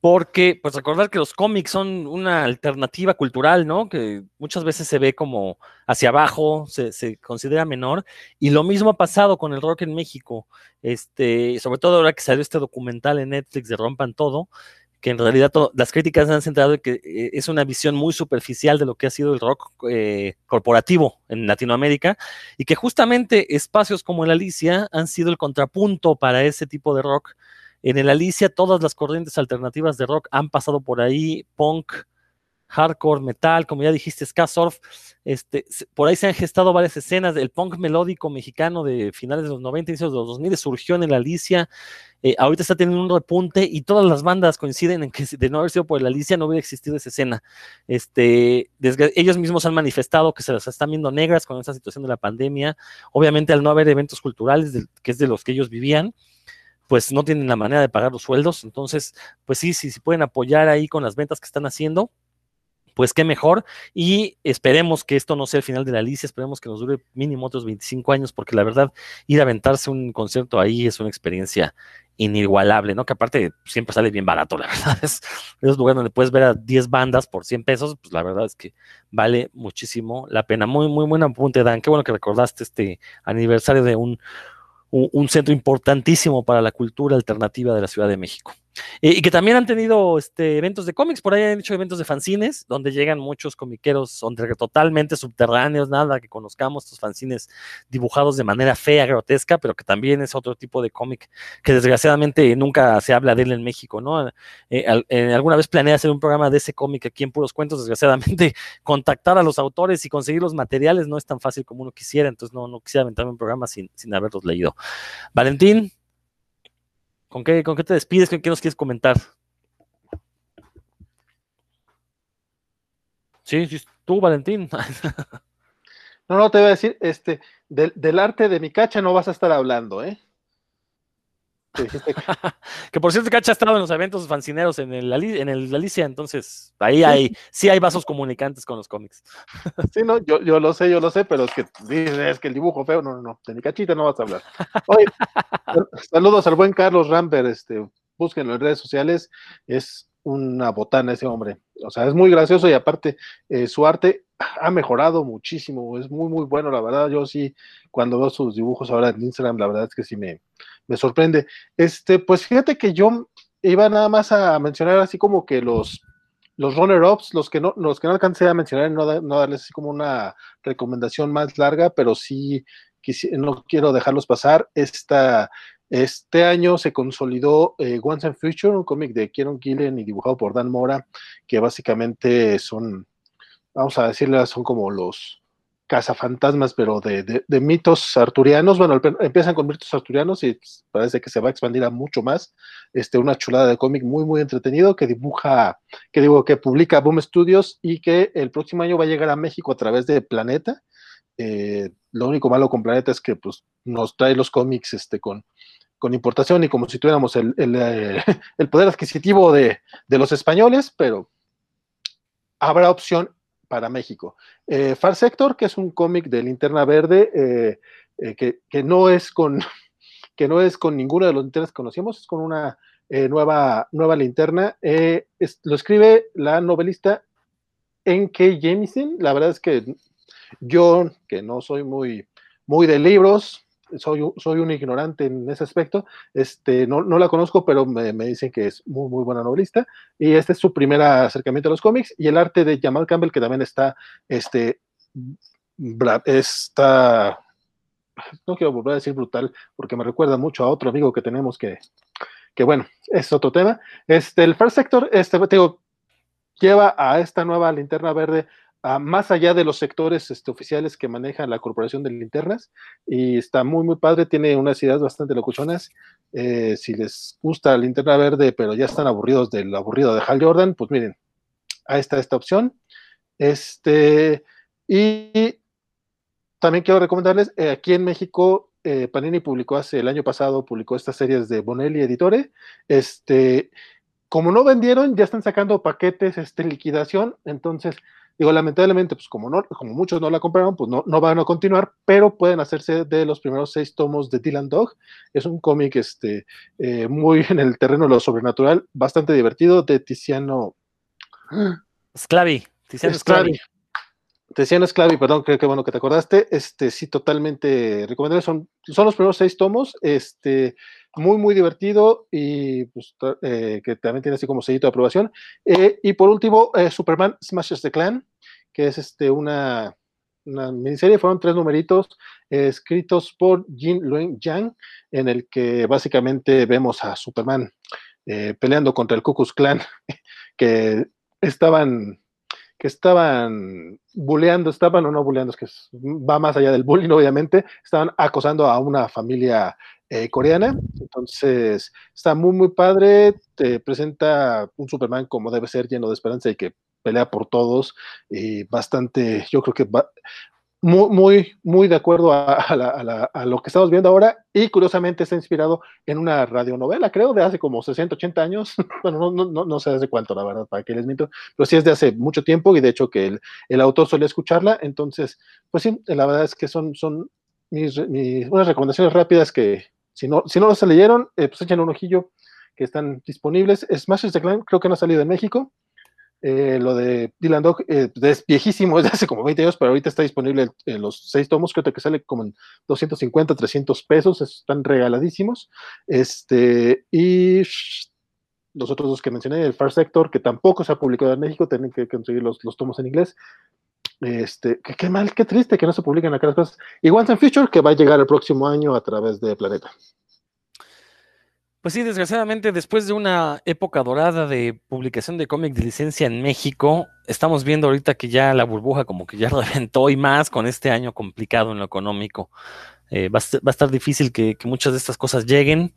porque pues recordar que los cómics son una alternativa cultural, ¿no? Que muchas veces se ve como hacia abajo, se, se, considera menor, y lo mismo ha pasado con el rock en México, este, sobre todo ahora que salió este documental en Netflix de Rompan Todo, que en realidad las críticas han centrado en que eh, es una visión muy superficial de lo que ha sido el rock eh, corporativo en Latinoamérica y que justamente espacios como el Alicia han sido el contrapunto para ese tipo de rock. En el Alicia todas las corrientes alternativas de rock han pasado por ahí, punk, hardcore, metal, como ya dijiste, ska surf, este, por ahí se han gestado varias escenas, el punk melódico mexicano de finales de los 90, inicios de los 2000 surgió en el Alicia, eh, ahorita está teniendo un repunte y todas las bandas coinciden en que de no haber sido por el Alicia no hubiera existido esa escena. Este, ellos mismos han manifestado que se las están viendo negras con esta situación de la pandemia, obviamente al no haber eventos culturales, que es de los que ellos vivían, pues no tienen la manera de pagar los sueldos, entonces, pues sí, sí, sí pueden apoyar ahí con las ventas que están haciendo, pues qué mejor. Y esperemos que esto no sea el final de la Alicia, esperemos que nos dure mínimo otros 25 años, porque la verdad, ir a aventarse un concierto ahí es una experiencia inigualable, ¿no? Que aparte siempre sale bien barato, la [LAUGHS] verdad. Es, es un lugar donde puedes ver a 10 bandas por 100 pesos, pues la verdad es que vale muchísimo la pena. Muy, muy buen apunte, Dan. Qué bueno que recordaste este aniversario de un centro importantísimo para la cultura alternativa de la Ciudad de México. Eh, y que también han tenido este, eventos de cómics, por ahí han hecho eventos de fanzines, donde llegan muchos comiqueros totalmente subterráneos, nada que conozcamos, estos fanzines dibujados de manera fea, grotesca, pero que también es otro tipo de cómic que desgraciadamente nunca se habla de él en México, ¿no? Eh, eh, alguna vez planeé hacer un programa de ese cómic aquí en Puros Cuentos, desgraciadamente [LAUGHS] contactar a los autores y conseguir los materiales no es tan fácil como uno quisiera, entonces no, no quisiera aventarme un programa sin, sin haberlos leído. Valentín, ¿Con qué, ¿Con qué te despides? ¿Qué, ¿Qué, nos quieres comentar? Sí, sí tú, Valentín. [LAUGHS] no, no, te voy a decir, este, del, del arte de mi cacha no vas a estar hablando, ¿eh? [LAUGHS] que por cierto, Cacha ha estado en los eventos fancineros en el, en el Alicia, entonces ahí hay, sí hay vasos comunicantes con los cómics. [LAUGHS] sí, no, yo, yo lo sé, yo lo sé, pero es que es que el dibujo feo, no, no, no, de mi cachita no vas a hablar. Oye, saludos al buen Carlos Ramper, este, búsquenlo en redes sociales, es una botana ese hombre, o sea, es muy gracioso y aparte eh, su arte ha mejorado muchísimo, es muy, muy bueno, la verdad, yo sí, cuando veo sus dibujos ahora en Instagram, la verdad es que sí me, me sorprende. Este, pues fíjate que yo iba nada más a mencionar así como que los, los runner-ups, los que no, los que no alcancé a mencionar, no, no darles así como una recomendación más larga, pero sí no quiero dejarlos pasar. Esta, este año se consolidó eh, Once and Future, un cómic de Kieron Gillen y dibujado por Dan Mora, que básicamente son, vamos a decirle, son como los, cazafantasmas, pero de, mitos arturianos. Bueno, empiezan con mitos arturianos y parece que se va a expandir a mucho más. Este, una chulada de cómic muy, muy entretenido que dibuja, que digo, que publica Boom Studios y que el próximo año va a llegar a México a través de Planeta. Eh, lo único malo con Planeta es que pues, nos trae los cómics este, con, con importación y como si tuviéramos el, el, eh, [LAUGHS] poder adquisitivo de, de los españoles, pero habrá opción para México. Eh, Far Sector, que es un cómic de Linterna Verde, eh, eh, que, que, no es con, [LAUGHS] que no es con ninguno de los linternas que conocíamos, es con una nueva, nueva linterna. Lo escribe la novelista N.K. Jameson. La verdad es que yo, que no soy muy, muy de libros, soy, soy un ignorante en ese aspecto, este, no, no la conozco, pero me, me, dicen que es muy, muy buena novelista, y este es su primer acercamiento a los cómics, y el arte de Jamal Campbell, que también está, este, está, no quiero volver a decir brutal, porque me recuerda mucho a otro amigo que tenemos que, que bueno, es otro tema. Este, el First Sector, este, digo, lleva a esta nueva linterna verde más allá de los sectores este, oficiales que maneja la Corporación de Linternas. Y está muy, muy padre, tiene unas ideas bastante locuchonas. Eh, si les gusta Linterna Verde, pero ya están aburridos del aburrido de Hal Jordan, pues miren, ahí está esta opción. Este, y también quiero recomendarles, eh, aquí en México, eh, Panini publicó hace el año pasado, publicó estas series de Bonelli Editore. Este, como no vendieron, ya están sacando paquetes, este, liquidación, entonces Digo, lamentablemente, pues como, no, como muchos no la compraron, pues no, no van a continuar, pero pueden hacerse de los primeros seis tomos de Dylan Dog. Es un cómic este, eh, muy en el terreno de lo sobrenatural, bastante divertido, de Tiziano... Sclavi, Tiziano Sclavi. Tiziano Sclavi, perdón, creo que bueno que te acordaste. Este, sí, totalmente recomendable. Son, son los primeros seis tomos. Este, muy, muy divertido y pues, eh, que también tiene así como sellito de aprobación. Eh, y por último, eh, Superman Smashes the Clan, que es este, una, una miniserie, fueron tres numeritos escritos por Jin Luen Yang, en el que básicamente vemos a Superman peleando contra el Ku Klan, [LAUGHS] que estaban que estaban bulleando, estaban o no bulleando, es que va más allá del bullying, obviamente, estaban acosando a una familia eh, coreana. Entonces, está muy, muy padre. Te presenta un Superman como debe ser, lleno de esperanza y que pelea por todos. Y bastante, yo creo que va, muy, muy, muy de acuerdo a, lo que estamos viendo ahora. Y curiosamente está inspirado en una radionovela, creo, de hace como 60, 80 años. [LAUGHS] bueno, no, no, no sé hace cuánto, la verdad, para que les miento. Pero sí es de hace mucho tiempo y de hecho que el, el autor solía escucharla. Entonces, pues sí, la verdad es que son, son mis, mis unas recomendaciones rápidas que, si no, si no lo se leyeron, eh, pues echen un ojillo que están disponibles. Smash the Clan creo que no ha salido en México. Eh, lo de Dylan Dog eh, es viejísimo, [LAUGHS] es de hace como 20 años, pero ahorita está disponible en los seis tomos, creo que sale como en 250, 300 pesos, están regaladísimos. Este, y los otros dos que mencioné, el Far Sector, que tampoco se ha publicado en México, tienen que conseguir los, los tomos en inglés. Este, qué, mal, qué triste que no se publiquen acá las cosas. Y Once and Future, que va a llegar el próximo año a través de Planeta. Pues sí, desgraciadamente, después de una época dorada de publicación de cómic de licencia en México, estamos viendo ahorita que ya la burbuja como que ya [LAUGHS] reventó y más con este año complicado en lo económico. Eh, va, a estar difícil que, muchas de estas cosas lleguen.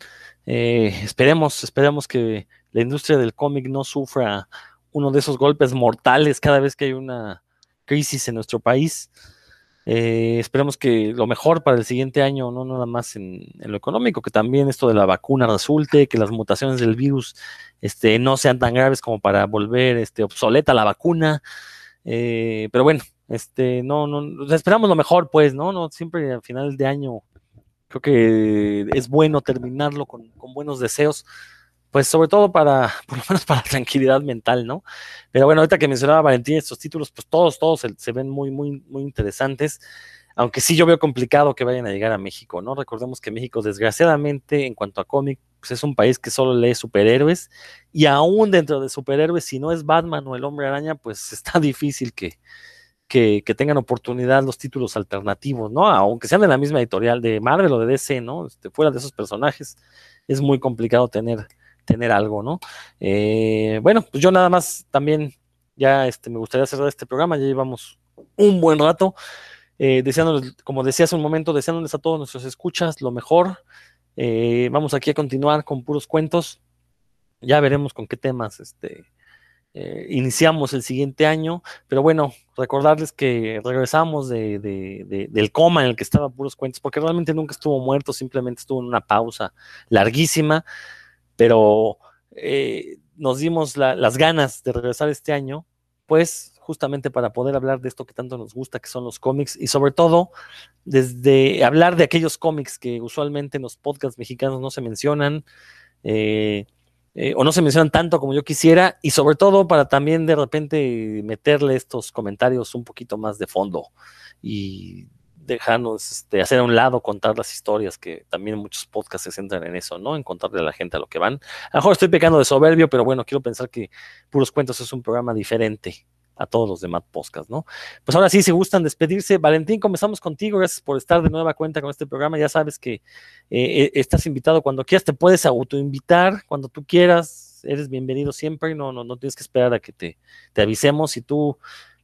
Eh, esperemos, esperemos que la industria del cómic no sufra uno de esos golpes mortales cada vez que hay una crisis en nuestro país. Eh, esperemos que lo mejor para el siguiente año, no nada más en, lo económico, que también esto de la vacuna resulte, que las mutaciones del virus este, no sean tan graves como para volver este, obsoleta la vacuna. Eh, pero bueno, este, no, no, esperamos lo mejor, pues, ¿no? no Siempre al final de año creo que es bueno terminarlo con, con buenos deseos pues sobre todo para, [LAUGHS] por lo menos para tranquilidad mental, ¿no? Pero bueno, ahorita que mencionaba Valentín estos títulos, pues todos, todos se, ven muy, muy, muy interesantes, aunque sí yo veo complicado que vayan a llegar a México, ¿no? Recordemos que México, desgraciadamente, en cuanto a cómic, pues es un país que solo lee superhéroes, y aún dentro de superhéroes, si no es Batman o el Hombre Araña, pues [LAUGHS] está difícil que, que, tengan oportunidad los títulos alternativos, ¿no? Aunque sean de la misma editorial de Marvel o de DC, ¿no? Este, fuera de esos personajes, es muy complicado tener tener algo, ¿no? Eh, bueno, pues yo nada más también ya este, me gustaría cerrar este programa, ya llevamos un buen rato, eh, deseándoles, como decía hace un momento, deseándoles a todos nuestros escuchas lo mejor. Eh, vamos aquí a continuar con puros cuentos. Ya veremos con qué temas este, iniciamos el siguiente año. Pero bueno, recordarles que regresamos de, del coma en el que estaba puros cuentos, porque realmente nunca estuvo muerto, simplemente estuvo en una pausa larguísima pero eh, nos dimos las ganas de regresar este año, pues justamente para poder hablar de esto que tanto nos gusta, que son los cómics, y sobre todo desde hablar de aquellos cómics que usualmente en los podcasts mexicanos no se mencionan, eh, eh, o no se mencionan tanto como yo quisiera, y sobre todo para también de repente meterle estos comentarios un poquito más de fondo. Y dejarnos este, hacer a un lado contar las historias, que también muchos podcasts se centran en eso, ¿no? En contarle a la gente a lo que van. A lo mejor estoy pecando de soberbio, pero bueno, quiero pensar que Puros Cuentos es un programa diferente a todos los demás podcasts, ¿no? Pues ahora sí, si gustan despedirse, Valentín, comenzamos contigo, gracias por estar de nueva cuenta con este programa, ya sabes que eh, eh, estás invitado cuando quieras, te puedes autoinvitar cuando tú quieras, eres bienvenido siempre, no, no, no tienes que esperar a que te, te avisemos, si tú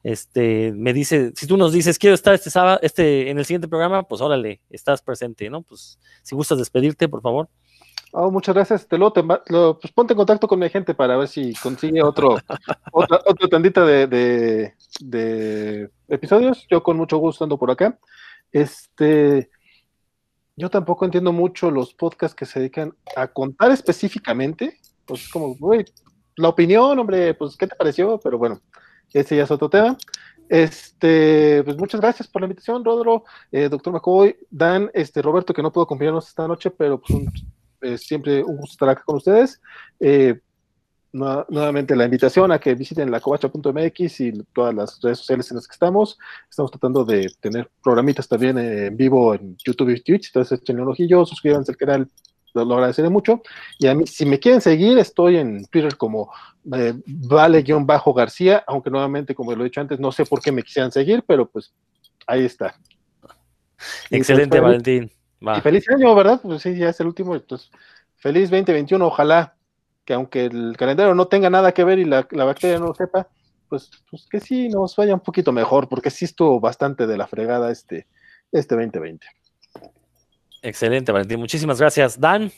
Este, me dice, si tú nos dices, quiero estar este sábado, este, en el siguiente programa, pues órale, estás presente, ¿no? Pues si gustas despedirte, por favor. Oh, muchas gracias. Te lo, te, lo, pues ponte en contacto con mi gente para ver si consigue otro, [LAUGHS] otra, otra tandita de, de, de, episodios. Yo con mucho gusto ando por acá. Este, yo tampoco entiendo mucho los podcasts que se dedican a contar específicamente. Pues como, güey, la opinión, hombre, pues, ¿qué te pareció? Pero bueno, ese ya es otro tema. Este, pues muchas gracias por la invitación, Rodro, eh, doctor McCoy, Dan, este, Roberto, que no pudo acompañarnos esta noche, pero pues eh, siempre un gusto estar acá con ustedes. Eh, nu nuevamente la invitación a que visiten la covacha.mx y todas las redes sociales en las que estamos. Estamos tratando de tener programitas también en vivo en YouTube y Twitch, entonces echenle un ojillo, suscríbanse al canal, lo, lo, agradeceré mucho. Y a mí, si me quieren seguir, estoy en Twitter como eh, vale-garcía, aunque nuevamente, como lo he dicho antes, no sé por qué me quisieran seguir, pero pues ahí está. Excelente, pues, Valentín. Va. Y feliz año, ¿verdad? Pues sí, ya es el último. Pues, feliz 2021, ojalá que aunque el calendario no tenga nada que ver y la, la bacteria no lo sepa, pues, pues, que sí nos vaya un poquito mejor, porque sí estuvo bastante de la fregada este, este 2020. Excelente, Valentín. Muchísimas gracias. Dan.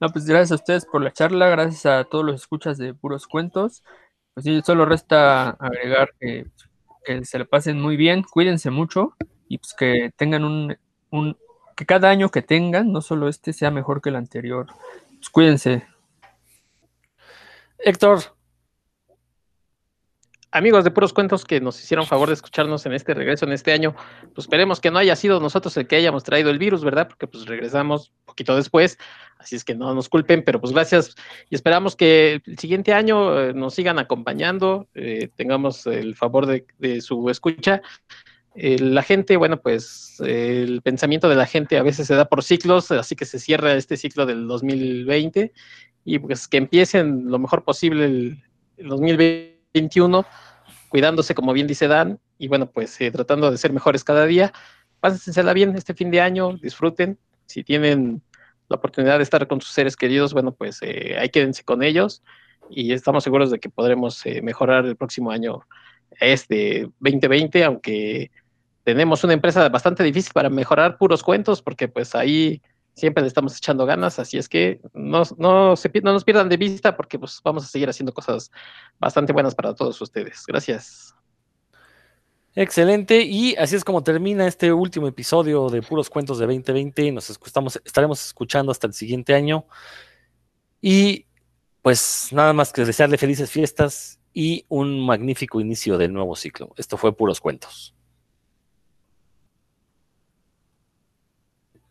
No, pues gracias a ustedes por la charla, gracias a todos los escuchas de puros cuentos. Pues sí, solo resta agregar que, que se la pasen muy bien, cuídense mucho y pues que tengan un, un que cada año que tengan, no solo este, sea mejor que el anterior. Pues cuídense. Héctor. Amigos de puros cuentos que nos hicieron favor de escucharnos en este regreso en este año, pues esperemos que no haya sido nosotros el que hayamos traído el virus, ¿verdad? Porque pues regresamos poquito después, así es que no nos culpen, pero pues gracias y esperamos que el siguiente año eh, nos sigan acompañando, eh, tengamos el favor de, su escucha la gente, bueno, pues el pensamiento de la gente a veces se da por ciclos, así que se cierra este ciclo del 2020 y pues que empiecen lo mejor posible el, el 2021, cuidándose, como bien dice Dan, y bueno, pues eh, tratando de ser mejores cada día. Pásensela bien este fin de año, disfruten. Si tienen la oportunidad de estar con sus seres queridos, bueno, pues ahí quédense con ellos y estamos seguros de que podremos mejorar el próximo año este 2020, aunque tenemos una empresa bastante difícil para mejorar puros cuentos, porque pues ahí siempre le estamos echando ganas, así es que no, no, no nos pierdan de vista porque pues vamos a seguir haciendo cosas bastante buenas para todos ustedes. Gracias. Excelente, y así es como termina este último episodio de Puros Cuentos de 2020. Nos estamos, estaremos escuchando hasta el siguiente año. Y pues nada más que desearle felices fiestas y un magnífico inicio del nuevo ciclo. Esto fue Puros Cuentos.